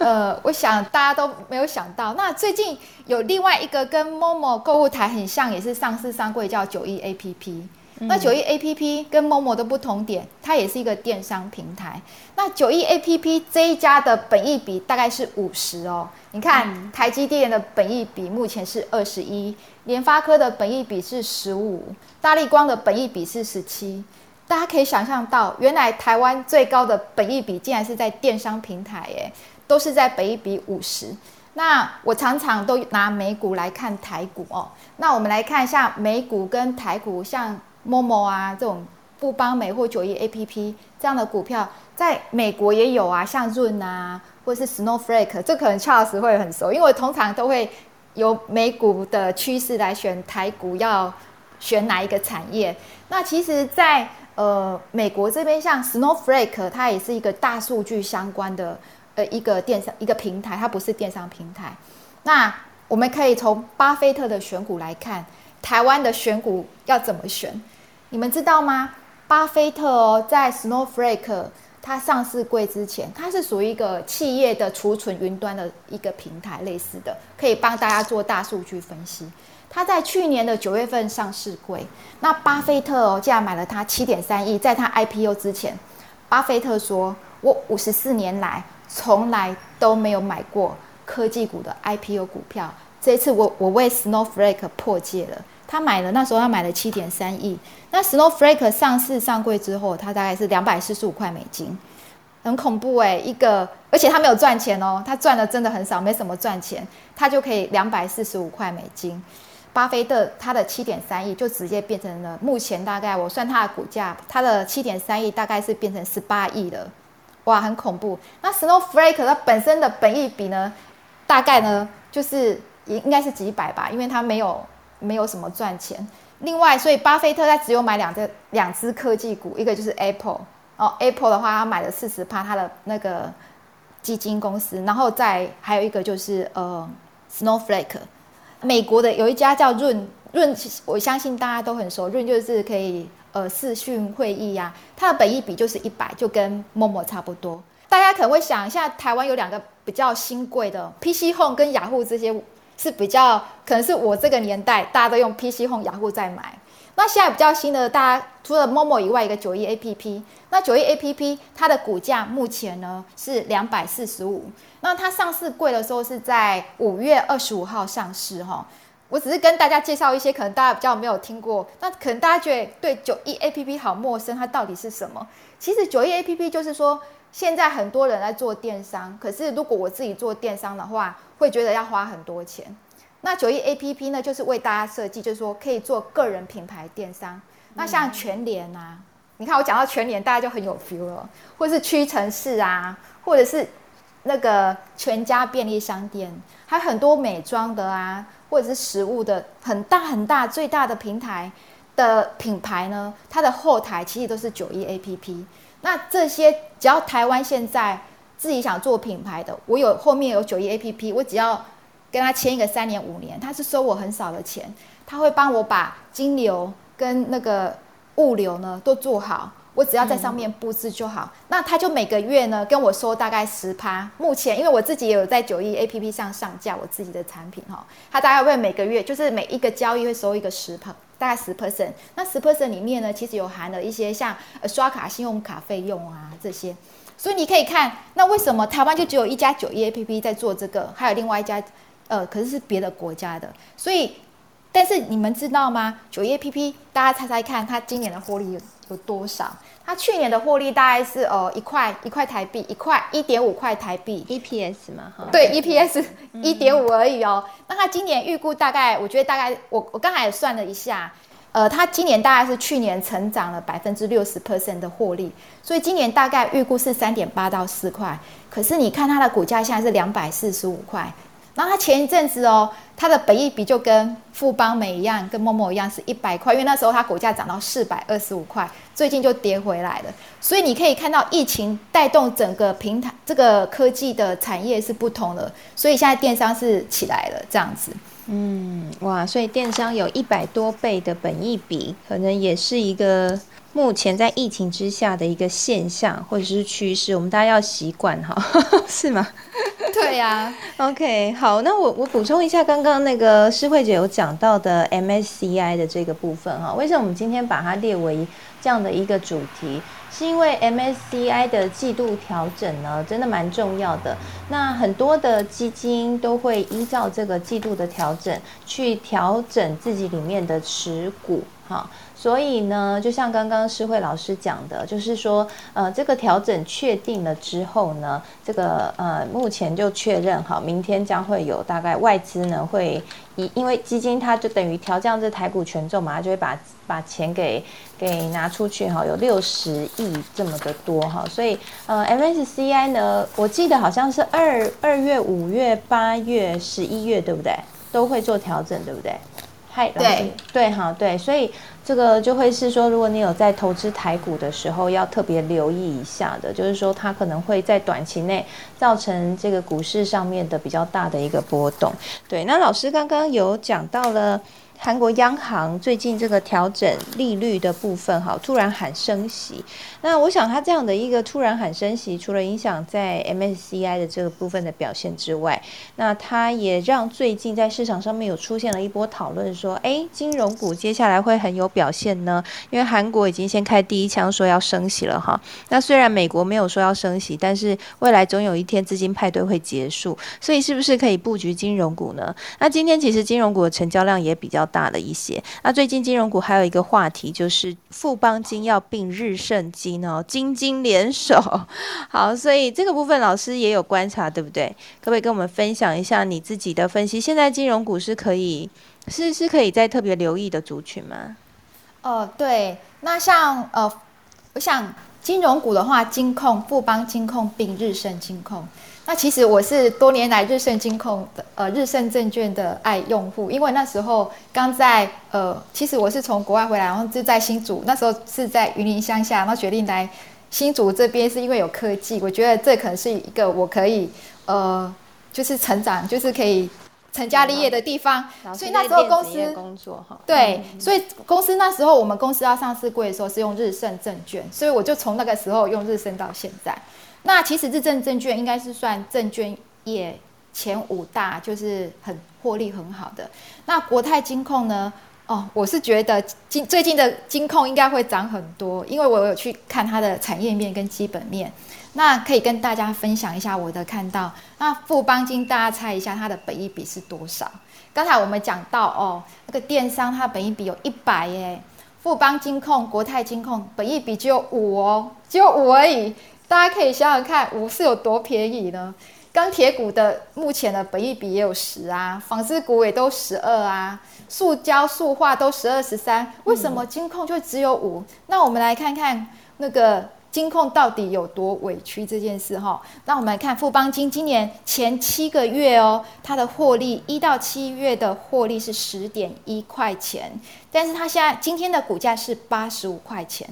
呃，我想大家都没有想到。那最近有另外一个跟 Momo 购物台很像，也是上市商柜叫九一 A P P。那九亿 A P P 跟 Momo 的不同点，它也是一个电商平台。那九亿 A P P 这一家的本益比大概是五十哦。你看台积电的本益比目前是二十一，联发科的本益比是十五，大力光的本益比是十七。大家可以想象到，原来台湾最高的本益比竟然是在电商平台，耶，都是在本益比五十。那我常常都拿美股来看台股哦。那我们来看一下美股跟台股，像。Momo 啊，这种富邦美或九亿 A P P 这样的股票，在美国也有啊，像润啊，或是 Snowflake，这可能 Charles 会很熟，因为我通常都会由美股的趋势来选台股，要选哪一个产业。那其实，在呃美国这边，像 Snowflake，它也是一个大数据相关的呃一个电商一个平台，它不是电商平台。那我们可以从巴菲特的选股来看。台湾的选股要怎么选？你们知道吗？巴菲特哦，在 Snowflake 它上市柜之前，它是属于一个企业的储存云端的一个平台，类似的，可以帮大家做大数据分析。它在去年的九月份上市柜，那巴菲特哦，竟然买了它七点三亿。在它 IPO 之前，巴菲特说：“我五十四年来从来都没有买过科技股的 IPO 股票。”这一次我我为 Snowflake 破戒了，他买了那时候他买了七点三亿，那 Snowflake 上市上柜之后，它大概是两百四十五块美金，很恐怖哎，一个而且他没有赚钱哦，他赚的真的很少，没什么赚钱，他就可以两百四十五块美金，巴菲特他的七点三亿就直接变成了目前大概我算他的股价，他的七点三亿大概是变成十八亿了，哇，很恐怖。那 Snowflake 它本身的本益比呢，大概呢就是。应应该是几百吧，因为它没有没有什么赚钱。另外，所以巴菲特他只有买两只两只科技股，一个就是 Apple 哦，Apple 的话他买了四十趴他的那个基金公司，然后再还有一个就是呃 Snowflake，美国的有一家叫润润，我相信大家都很熟，润就是可以呃视讯会议呀，它的本益比就是一百，就跟陌陌差不多。大家可能会想，一下台湾有两个比较新贵的 PC Home 跟雅虎这些。是比较可能是我这个年代大家都用 PC Home 雅虎在买，那现在比较新的，大家除了 Momo 以外，一个九一 APP，那九一 APP 它的股价目前呢是两百四十五，那它上市贵的时候是在五月二十五号上市哈，我只是跟大家介绍一些可能大家比较没有听过，那可能大家觉得对九一 APP 好陌生，它到底是什么？其实九一 APP 就是说。现在很多人在做电商，可是如果我自己做电商的话，会觉得要花很多钱。那九亿 A P P 呢，就是为大家设计，就是说可以做个人品牌电商。那像全联啊，你看我讲到全联，大家就很有 feel 了，或者是屈臣氏啊，或者是那个全家便利商店，还有很多美妆的啊，或者是食物的很大很大最大的平台的品牌呢，它的后台其实都是九亿 A P P。那这些只要台湾现在自己想做品牌的，我有后面有九亿 A P P，我只要跟他签一个三年五年，他是收我很少的钱，他会帮我把金流跟那个物流呢都做好，我只要在上面布置就好。那他就每个月呢跟我收大概十趴。目前因为我自己也有在九亿 A P P 上上架我自己的产品哈，他大概会每个月就是每一个交易会收一个十趴大概十 percent。那十 percent 里面呢，其实有含了一些像刷卡、信用卡费用啊这些。所以你可以看，那为什么台湾就只有一家九一 A P P 在做这个，还有另外一家，呃，可是是别的国家的。所以，但是你们知道吗？九一 A P P，大家猜猜看，它今年的获利有有多少？它去年的获利大概是呃一块一块台币，一块一点五块台币，E P S 嘛，哈，对，E P S 一点五而已哦。那它今年预估大概，我觉得大概我我刚才也算了一下。呃，它今年大概是去年成长了百分之六十 percent 的获利，所以今年大概预估是三点八到四块。可是你看它的股价现在是两百四十五块，然后它前一阵子哦，它的本益比就跟富邦美一样，跟某某一样是一百块，因为那时候它股价涨到四百二十五块，最近就跌回来了。所以你可以看到疫情带动整个平台这个科技的产业是不同的，所以现在电商是起来了这样子。嗯，哇，所以电商有一百多倍的本益比，可能也是一个目前在疫情之下的一个现象或者是趋势，我们大家要习惯哈，是吗？对呀，OK，好，那我我补充一下刚刚那个诗慧姐有讲到的 MSCI 的这个部分哈，为什么我们今天把它列为这样的一个主题？是因为 MSCI 的季度调整呢，真的蛮重要的。那很多的基金都会依照这个季度的调整去调整自己里面的持股，哈。所以呢，就像刚刚诗慧老师讲的，就是说，呃，这个调整确定了之后呢，这个呃，目前就确认好，明天将会有大概外资呢会以，因为基金它就等于调降这台股权重嘛，它就会把把钱给给拿出去哈，有六十亿这么的多哈，所以呃，MSCI 呢，我记得好像是二二月、五月、八月、十一月，对不对？都会做调整，对不对？嗨，对对哈对，所以。这个就会是说，如果你有在投资台股的时候，要特别留意一下的，就是说它可能会在短期内造成这个股市上面的比较大的一个波动。对，那老师刚刚有讲到了。韩国央行最近这个调整利率的部分，哈，突然喊升息。那我想，它这样的一个突然喊升息，除了影响在 MSCI 的这个部分的表现之外，那它也让最近在市场上面有出现了一波讨论，说，哎，金融股接下来会很有表现呢？因为韩国已经先开第一枪，说要升息了，哈。那虽然美国没有说要升息，但是未来总有一天资金派对会结束，所以是不是可以布局金融股呢？那今天其实金融股的成交量也比较。大了一些。那最近金融股还有一个话题，就是富邦金要并日盛金哦，金金联手。好，所以这个部分老师也有观察，对不对？可不可以跟我们分享一下你自己的分析？现在金融股是可以是是可以再特别留意的族群吗？哦，对，那像呃，我想金融股的话，金控、富邦金控并日盛金控。那其实我是多年来日盛金控的呃日盛证券的爱用户，因为那时候刚在呃，其实我是从国外回来，然后就在新竹，那时候是在云林乡下，然后决定来新竹这边，是因为有科技，我觉得这可能是一个我可以呃，就是成长，就是可以成家立业的地方。所以那时候公司工作哈，对，所以公司那时候我们公司要上市柜的时候是用日盛证券，所以我就从那个时候用日盛到现在。那其实日证证券应该是算证券业前五大，就是很获利很好的。那国泰金控呢？哦，我是觉得金最近的金控应该会涨很多，因为我有去看它的产业面跟基本面。那可以跟大家分享一下我的看到。那富邦金，大家猜一下它的本益比是多少？刚才我们讲到哦，那个电商它本益比有一百耶，富邦金控、国泰金控本益比只有五哦，只有五而已。大家可以想想看，五是有多便宜呢？钢铁股的目前的本益比也有十啊，纺织股也都十二啊，塑胶、塑化都十二、十三，为什么金控就只有五？那我们来看看那个金控到底有多委屈这件事哈。那我们来看富邦金今年前七个月哦，它的获利一到七月的获利是十点一块钱，但是它现在今天的股价是八十五块钱。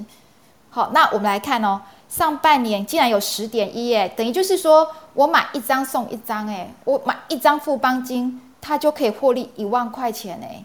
好，那我们来看哦。上半年竟然有十点一耶，等于就是说我买一张送一张哎，我买一张富邦金，它就可以获利一万块钱哎。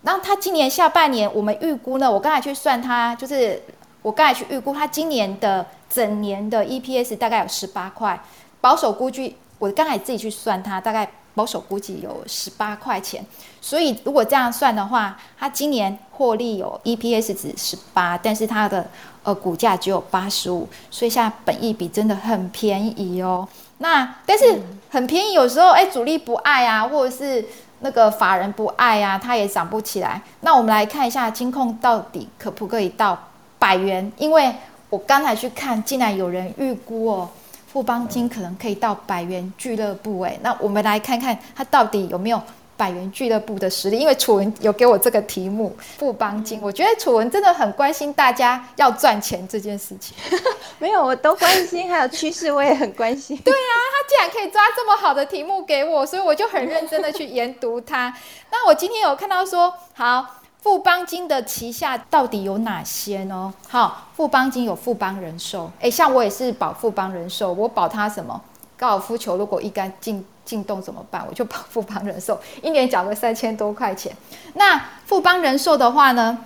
然后它今年下半年我们预估呢，我刚才去算它，就是我刚才去预估它今年的整年的 EPS 大概有十八块，保守估计我刚才自己去算它大概保守估计有十八块钱。所以如果这样算的话，它今年获利有 EPS 值十八，但是它的呃股价只有八十五，所以现在本益比真的很便宜哦。那但是很便宜，有时候哎主力不爱啊，或者是那个法人不爱啊，它也涨不起来。那我们来看一下金控到底可不可以到百元？因为我刚才去看，竟然有人预估哦，富邦金可能可以到百元俱乐部哎。那我们来看看它到底有没有。百元俱乐部的实力，因为楚文有给我这个题目，富邦金，我觉得楚文真的很关心大家要赚钱这件事情。没有，我都关心，还有趋势我也很关心。对啊，他竟然可以抓这么好的题目给我，所以我就很认真的去研读它。那我今天有看到说，好，富邦金的旗下到底有哪些呢？好，富邦金有富邦人寿，哎，像我也是保富邦人寿，我保它什么？高尔夫球如果一杆进。进洞怎么办？我就保富邦人寿，一年缴个三千多块钱。那富邦人寿的话呢，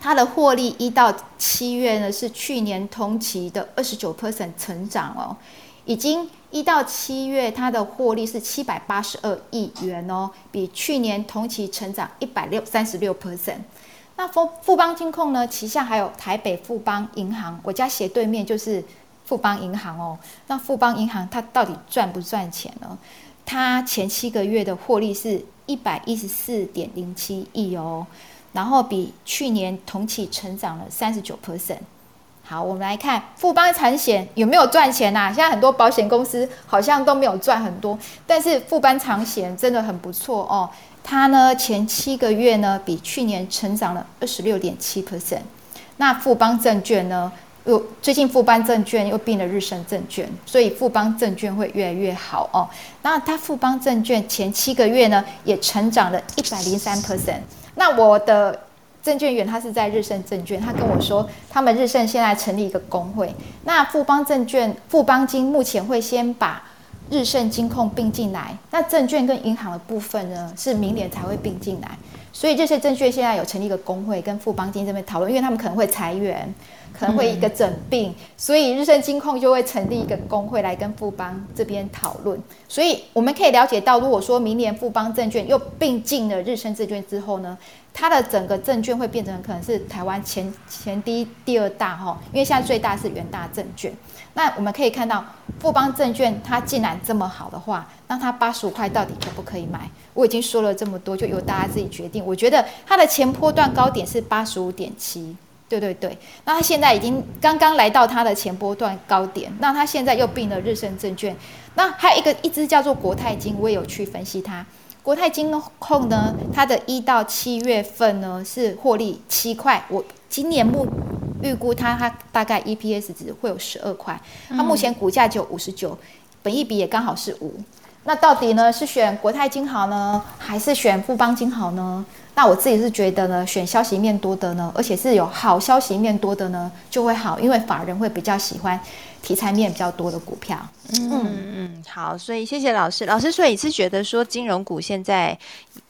它的获利一到七月呢是去年同期的二十九 percent 成长哦，已经一到七月它的获利是七百八十二亿元哦，比去年同期成长一百六三十六 percent。那富富邦金控呢，旗下还有台北富邦银行，我家斜对面就是。富邦银行哦，那富邦银行它到底赚不赚钱呢？它前七个月的获利是一百一十四点零七亿哦，然后比去年同期成长了三十九 percent。好，我们来看富邦产险有没有赚钱呐？现在很多保险公司好像都没有赚很多，但是富邦产险真的很不错哦。它呢前七个月呢比去年成长了二十六点七 percent。那富邦证券呢？又最近富邦证券又并了日盛证券，所以富邦证券会越来越好哦。那它富邦证券前七个月呢，也成长了一百零三 percent。那我的证券员他是在日盛证券，他跟我说，他们日盛现在成立一个工会。那富邦证券、富邦金目前会先把日盛金控并进来，那证券跟银行的部分呢，是明年才会并进来。所以这些证券现在有成立一个工会，跟富邦金这边讨论，因为他们可能会裁员。可能会一个整并，所以日盛金控就会成立一个工会来跟富邦这边讨论。所以我们可以了解到，如果说明年富邦证券又并进了日盛证券之后呢，它的整个证券会变成可能是台湾前前第一、第二大哈，因为现在最大是元大证券。那我们可以看到富邦证券它既然这么好的话，那它八十五块到底可不可以买？我已经说了这么多，就由大家自己决定。我觉得它的前波段高点是八十五点七。对对对，那他现在已经刚刚来到他的前波段高点，那他现在又并了日盛证券，那还有一个一只叫做国泰金，我也有去分析它。国泰金控呢，它的一到七月份呢是获利七块，我今年目预估它它大概 EPS 值会有十二块，它目前股价就五十九，本益比也刚好是五。那到底呢是选国泰金好呢，还是选富邦金好呢？那我自己是觉得呢，选消息面多的呢，而且是有好消息面多的呢，就会好，因为法人会比较喜欢题材面比较多的股票。嗯嗯，好，所以谢谢老师。老师，所以你是觉得说金融股现在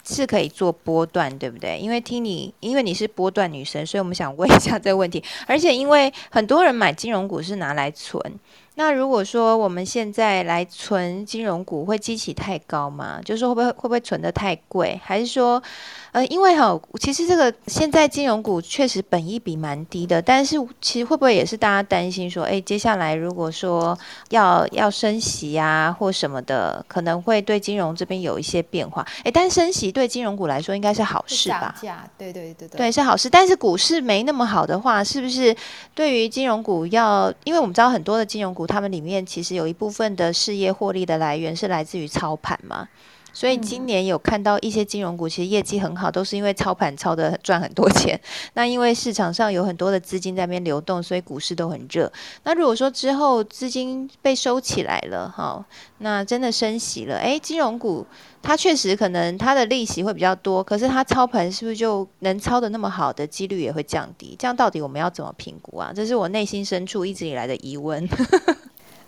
是可以做波段，对不对？因为听你，因为你是波段女神，所以我们想问一下这个问题。而且因为很多人买金融股是拿来存。那如果说我们现在来存金融股，会激起太高吗？就是说会不会会不会存的太贵？还是说，呃，因为哈，其实这个现在金融股确实本益比蛮低的，但是其实会不会也是大家担心说，哎，接下来如果说要要升息啊或什么的，可能会对金融这边有一些变化？哎，但升息对金融股来说应该是好事吧？对对对对，对是好事。但是股市没那么好的话，是不是对于金融股要？因为我们知道很多的金融股。他们里面其实有一部分的事业获利的来源是来自于操盘嘛，所以今年有看到一些金融股其实业绩很好，都是因为操盘操的赚很多钱。那因为市场上有很多的资金在那边流动，所以股市都很热。那如果说之后资金被收起来了，哈，那真的升息了，诶，金融股它确实可能它的利息会比较多，可是它操盘是不是就能操的那么好的几率也会降低？这样到底我们要怎么评估啊？这是我内心深处一直以来的疑问。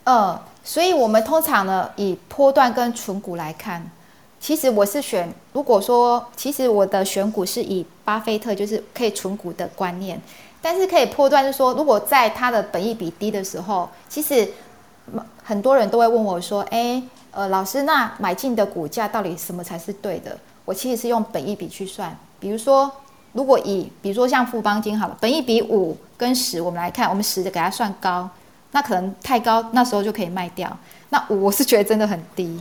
嗯，所以我们通常呢，以波段跟纯股来看，其实我是选，如果说，其实我的选股是以巴菲特就是可以存股的观念，但是可以波段，是说，如果在它的本益比低的时候，其实很多人都会问我说，哎，呃，老师，那买进的股价到底什么才是对的？我其实是用本益比去算，比如说，如果以比如说像富邦金好了，本益比五跟十，我们来看，我们十的给它算高，那可能太高，那时候就可以卖掉。那五我是觉得真的很低。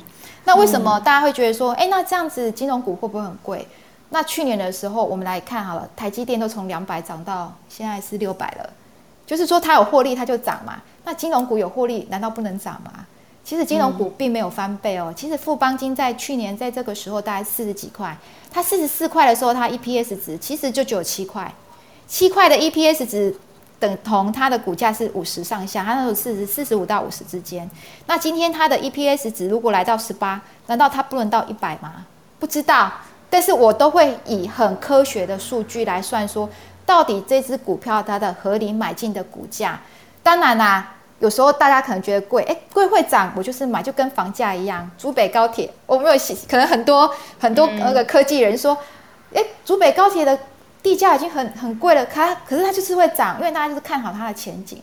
那为什么大家会觉得说，哎，那这样子金融股会不会很贵？那去年的时候，我们来看好了，台积电都从两百涨到现在是六百了，就是说它有获利，它就涨嘛。那金融股有获利，难道不能涨吗？其实金融股并没有翻倍哦。其实富邦金在去年在这个时候大概四十几块，它四十四块的时候，它 EPS 值其实就只有七块，七块的 EPS 值等同它的股价是五十上下，它那时候四十四十五到五十之间。那今天它的 EPS 值如果来到十八，难道它不能到一百吗？不知道。但是我都会以很科学的数据来算，说到底这只股票它的合理买进的股价。当然啦，有时候大家可能觉得贵，哎，贵会涨，我就是买，就跟房价一样。竹北高铁，我没有可能很多很多那个科技人说，哎，竹北高铁的地价已经很很贵了，它可是它就是会涨，因为大家就是看好它的前景。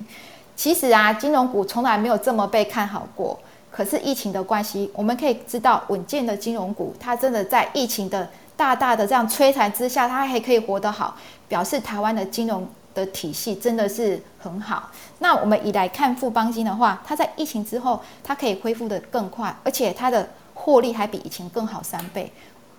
其实啊，金融股从来没有这么被看好过。可是疫情的关系，我们可以知道稳健的金融股，它真的在疫情的大大的这样摧残之下，它还可以活得好，表示台湾的金融的体系真的是很好。那我们以来看富邦金的话，它在疫情之后，它可以恢复的更快，而且它的获利还比以前更好三倍。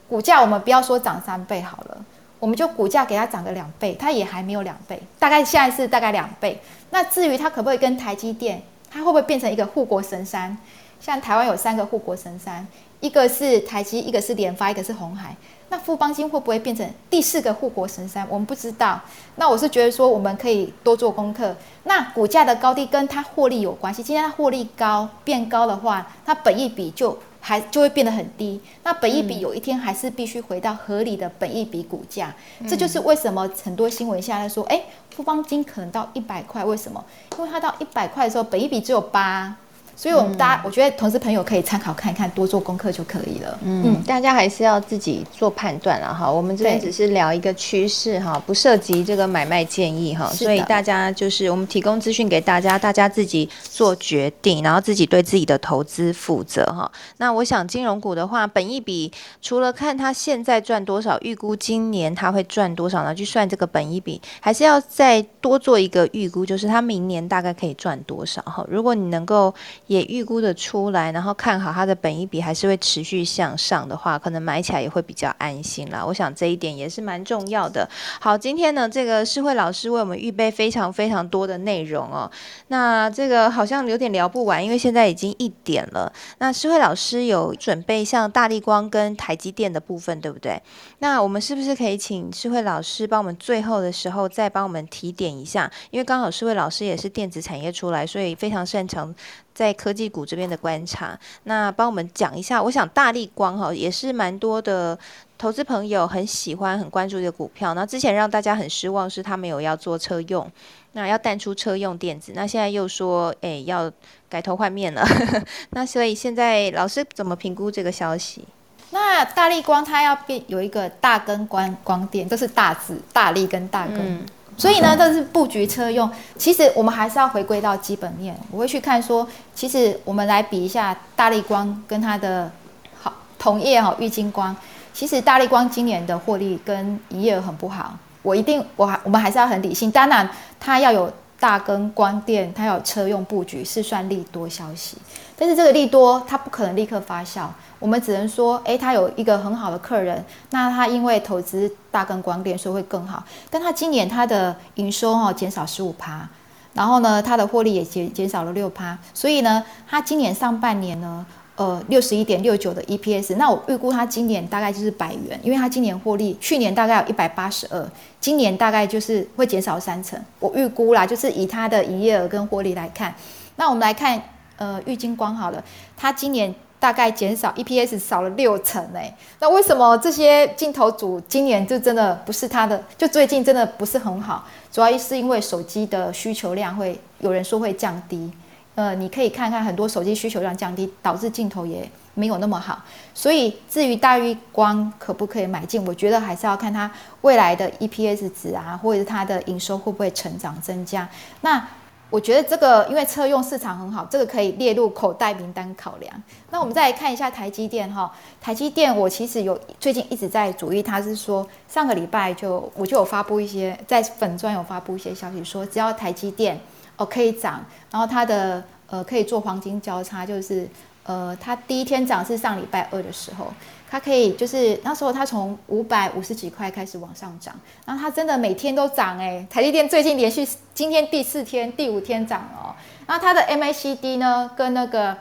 股价我们不要说涨三倍好了，我们就股价给它涨个两倍，它也还没有两倍，大概现在是大概两倍。那至于它可不可以跟台积电，它会不会变成一个护国神山？像台湾有三个护国神山，一个是台积，一个是联发，一个是红海。那富邦金会不会变成第四个护国神山？我们不知道。那我是觉得说，我们可以多做功课。那股价的高低跟它获利有关系。今天它获利高变高的话，它本益比就还就会变得很低。那本益比有一天还是必须回到合理的本益比股价。这就是为什么很多新闻现在说，哎，富邦金可能到一百块，为什么？因为它到一百块的时候，本益比只有八。所以，我们大家，我觉得同事朋友可以参考看一看，多做功课就可以了。嗯，大家还是要自己做判断了哈。我们这边只是聊一个趋势哈，不涉及这个买卖建议哈。所以大家就是我们提供资讯给大家，大家自己做决定，然后自己对自己的投资负责哈。那我想金融股的话，本一笔除了看它现在赚多少，预估今年它会赚多少呢？去算这个本一笔，还是要再多做一个预估，就是它明年大概可以赚多少哈？如果你能够。也预估的出来，然后看好它的本一比还是会持续向上的话，可能买起来也会比较安心啦。我想这一点也是蛮重要的。好，今天呢，这个诗慧老师为我们预备非常非常多的内容哦。那这个好像有点聊不完，因为现在已经一点了。那诗慧老师有准备像大力光跟台积电的部分，对不对？那我们是不是可以请诗慧老师帮我们最后的时候再帮我们提点一下？因为刚好诗慧老师也是电子产业出来，所以非常擅长。在科技股这边的观察，那帮我们讲一下。我想大力光哈也是蛮多的投资朋友很喜欢、很关注的股票。那之前让大家很失望是他没有要做车用，那要淡出车用电子。那现在又说，哎，要改头换面了。那所以现在老师怎么评估这个消息？那大力光它要变有一个大根光光电，这是大字，大力跟大根。所以呢，这是布局车用。其实我们还是要回归到基本面。我会去看说，其实我们来比一下大力光跟它的好同业哈，玉金光。其实大力光今年的获利跟营业额很不好。我一定，我还我们还是要很理性。当然，它要有大跟光电，它有车用布局是算利多消息。但是这个利多它不可能立刻发酵。我们只能说，哎，他有一个很好的客人，那他因为投资大跟光电，所以会更好。但他今年他的营收哈减少十五趴，然后呢，他的获利也减减少了六趴，所以呢，他今年上半年呢，呃，六十一点六九的 EPS，那我预估他今年大概就是百元，因为他今年获利去年大概有一百八十二，今年大概就是会减少三成。我预估啦，就是以他的营业额跟获利来看，那我们来看，呃，玉金光好了，他今年。大概减少 EPS 少了六成哎，那为什么这些镜头组今年就真的不是它的？就最近真的不是很好，主要是因为手机的需求量会有人说会降低。呃，你可以看看很多手机需求量降低，导致镜头也没有那么好。所以至于大玉光可不可以买进，我觉得还是要看它未来的 EPS 值啊，或者是它的营收会不会成长增加。那我觉得这个因为车用市场很好，这个可以列入口袋名单考量。那我们再来看一下台积电哈，台积电我其实有最近一直在主意，它是说上个礼拜就我就有发布一些在粉专有发布一些消息，说只要台积电哦可以涨，然后它的呃可以做黄金交叉，就是呃它第一天涨是上礼拜二的时候。它可以就是那时候它从五百五十几块开始往上涨，然后它真的每天都涨哎，台积电最近连续今天第四天、第五天涨哦。那它的 MACD 呢，跟那个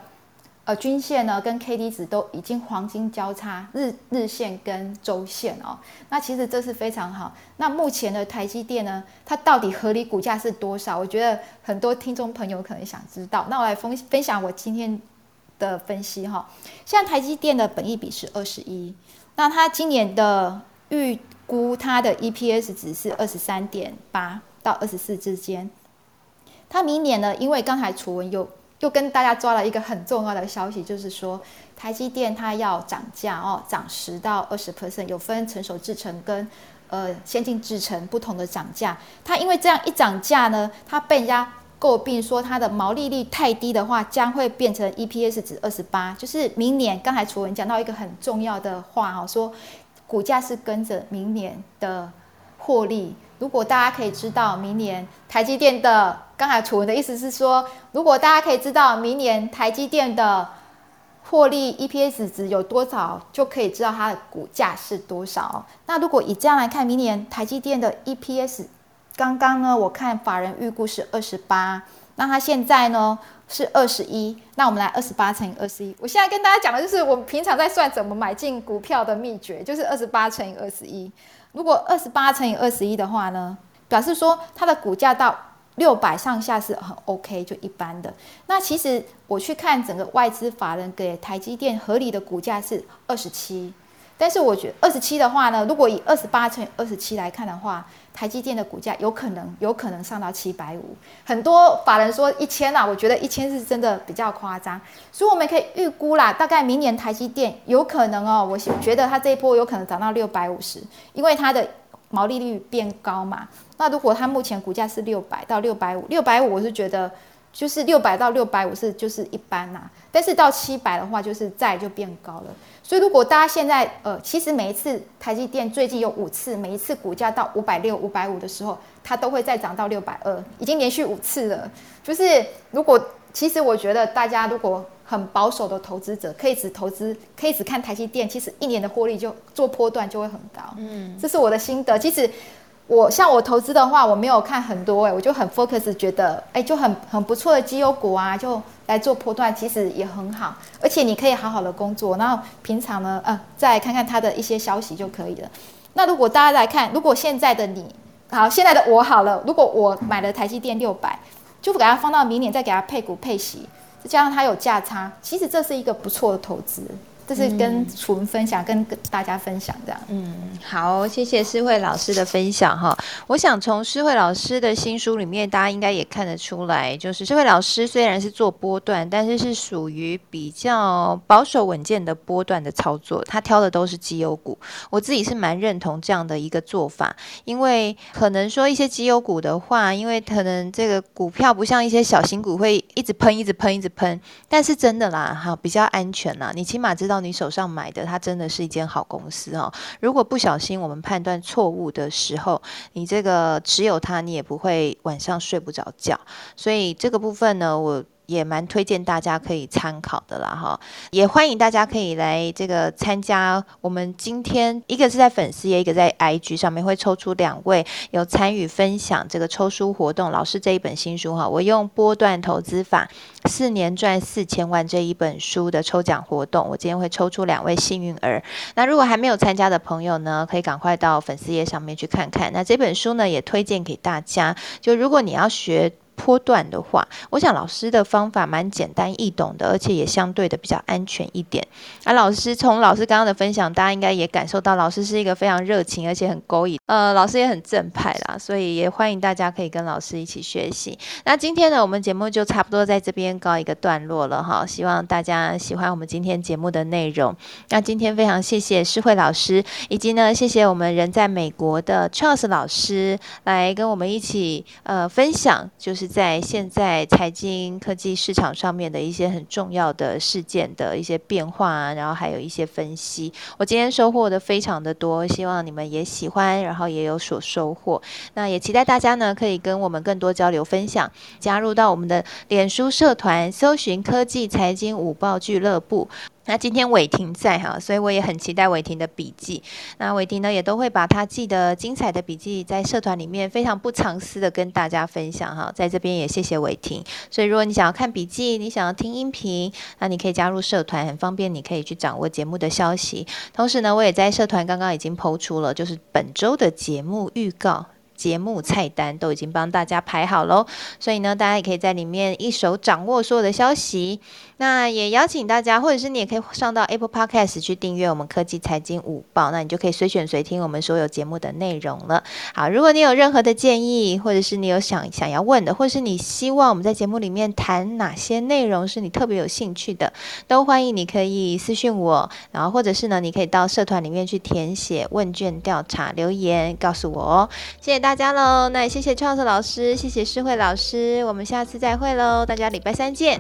呃均线呢，跟 k d 值都已经黄金交叉，日日线跟周线哦。那其实这是非常好。那目前的台积电呢，它到底合理股价是多少？我觉得很多听众朋友可能想知道。那我来分分享我今天。的分析哈，像台积电的本益比是二十一，那它今年的预估它的 EPS 值是二十三点八到二十四之间。它明年呢，因为刚才楚文又又跟大家抓了一个很重要的消息，就是说台积电它要涨价哦，涨十到二十 percent，有分成熟制程跟呃先进制程不同的涨价。它因为这样一涨价呢，它被人家。诟病说它的毛利率太低的话，将会变成 EPS 值二十八，就是明年。刚才楚文讲到一个很重要的话哦，说股价是跟着明年的获利。如果大家可以知道明年台积电的，刚才楚文的意思是说，如果大家可以知道明年台积电的获利 EPS 值有多少，就可以知道它的股价是多少。那如果以这样来看，明年台积电的 EPS。刚刚呢，我看法人预估是二十八，那它现在呢是二十一，那我们来二十八乘以二十一。我现在跟大家讲的就是我们平常在算怎么买进股票的秘诀，就是二十八乘以二十一。如果二十八乘以二十一的话呢，表示说它的股价到六百上下是很 OK，就一般的。那其实我去看整个外资法人给台积电合理的股价是二十七。但是我觉得二十七的话呢，如果以二十八乘以二十七来看的话，台积电的股价有可能有可能上到七百五。很多法人说一千啊，我觉得一千是真的比较夸张，所以我们可以预估啦，大概明年台积电有可能哦，我觉得它这一波有可能涨到六百五十，因为它的毛利率变高嘛。那如果它目前股价是六百到六百五，六百五我是觉得。就是六百到六百五是就是一般呐，但是到七百的话，就是再就变高了。所以如果大家现在呃，其实每一次台积电最近有五次，每一次股价到五百六、五百五的时候，它都会再涨到六百二，已经连续五次了。就是如果其实我觉得大家如果很保守的投资者，可以只投资，可以只看台积电，其实一年的获利就做波段就会很高。嗯，这是我的心得。其实。我像我投资的话，我没有看很多哎，我就很 focus，觉得哎就很很不错的绩优股啊，就来做波段，其实也很好，而且你可以好好的工作，然后平常呢，呃，再看看它的一些消息就可以了。那如果大家来看，如果现在的你，好，现在的我好了，如果我买了台积电六百，就给它放到明年再给它配股配息，再加上它有价差，其实这是一个不错的投资。这是跟楚文分享，跟大家分享这样。嗯，好，谢谢诗慧老师的分享哈。我想从诗慧老师的新书里面，大家应该也看得出来，就是诗慧老师虽然是做波段，但是是属于比较保守稳健的波段的操作。他挑的都是绩优股，我自己是蛮认同这样的一个做法，因为可能说一些绩优股的话，因为可能这个股票不像一些小型股会一直喷、一直喷、一直喷，但是真的啦，哈，比较安全啦，你起码知道。你手上买的，它真的是一间好公司哦。如果不小心我们判断错误的时候，你这个持有它，你也不会晚上睡不着觉。所以这个部分呢，我。也蛮推荐大家可以参考的啦，哈！也欢迎大家可以来这个参加。我们今天一个是在粉丝页，一个在 IG 上面会抽出两位有参与分享这个抽书活动。老师这一本新书哈，我用波段投资法四年赚四千万这一本书的抽奖活动，我今天会抽出两位幸运儿。那如果还没有参加的朋友呢，可以赶快到粉丝页上面去看看。那这本书呢，也推荐给大家。就如果你要学。波段的话，我想老师的方法蛮简单易懂的，而且也相对的比较安全一点。那老师从老师刚刚的分享，大家应该也感受到，老师是一个非常热情而且很勾引，呃，老师也很正派啦，所以也欢迎大家可以跟老师一起学习。那今天呢，我们节目就差不多在这边告一个段落了哈，希望大家喜欢我们今天节目的内容。那今天非常谢谢诗慧老师，以及呢，谢谢我们人在美国的 Charles 老师来跟我们一起呃分享，就是。在现在财经科技市场上面的一些很重要的事件的一些变化啊，然后还有一些分析。我今天收获的非常的多，希望你们也喜欢，然后也有所收获。那也期待大家呢可以跟我们更多交流分享，加入到我们的脸书社团，搜寻科技财经五报俱乐部。那今天伟霆在哈，所以我也很期待伟霆的笔记。那伟霆呢，也都会把他记得精彩的笔记在社团里面非常不藏私的跟大家分享哈。在这边也谢谢伟霆。所以如果你想要看笔记，你想要听音频，那你可以加入社团，很方便，你可以去掌握节目的消息。同时呢，我也在社团刚刚已经抛出了，就是本周的节目预告。节目菜单都已经帮大家排好喽，所以呢，大家也可以在里面一手掌握所有的消息。那也邀请大家，或者是你也可以上到 Apple Podcast 去订阅我们科技财经五报，那你就可以随选随听我们所有节目的内容了。好，如果你有任何的建议，或者是你有想想要问的，或者是你希望我们在节目里面谈哪些内容是你特别有兴趣的，都欢迎你可以私讯我，然后或者是呢，你可以到社团里面去填写问卷调查留言告诉我哦。谢谢大家喽，那也谢谢创设老师，谢谢诗慧老师，我们下次再会喽，大家礼拜三见。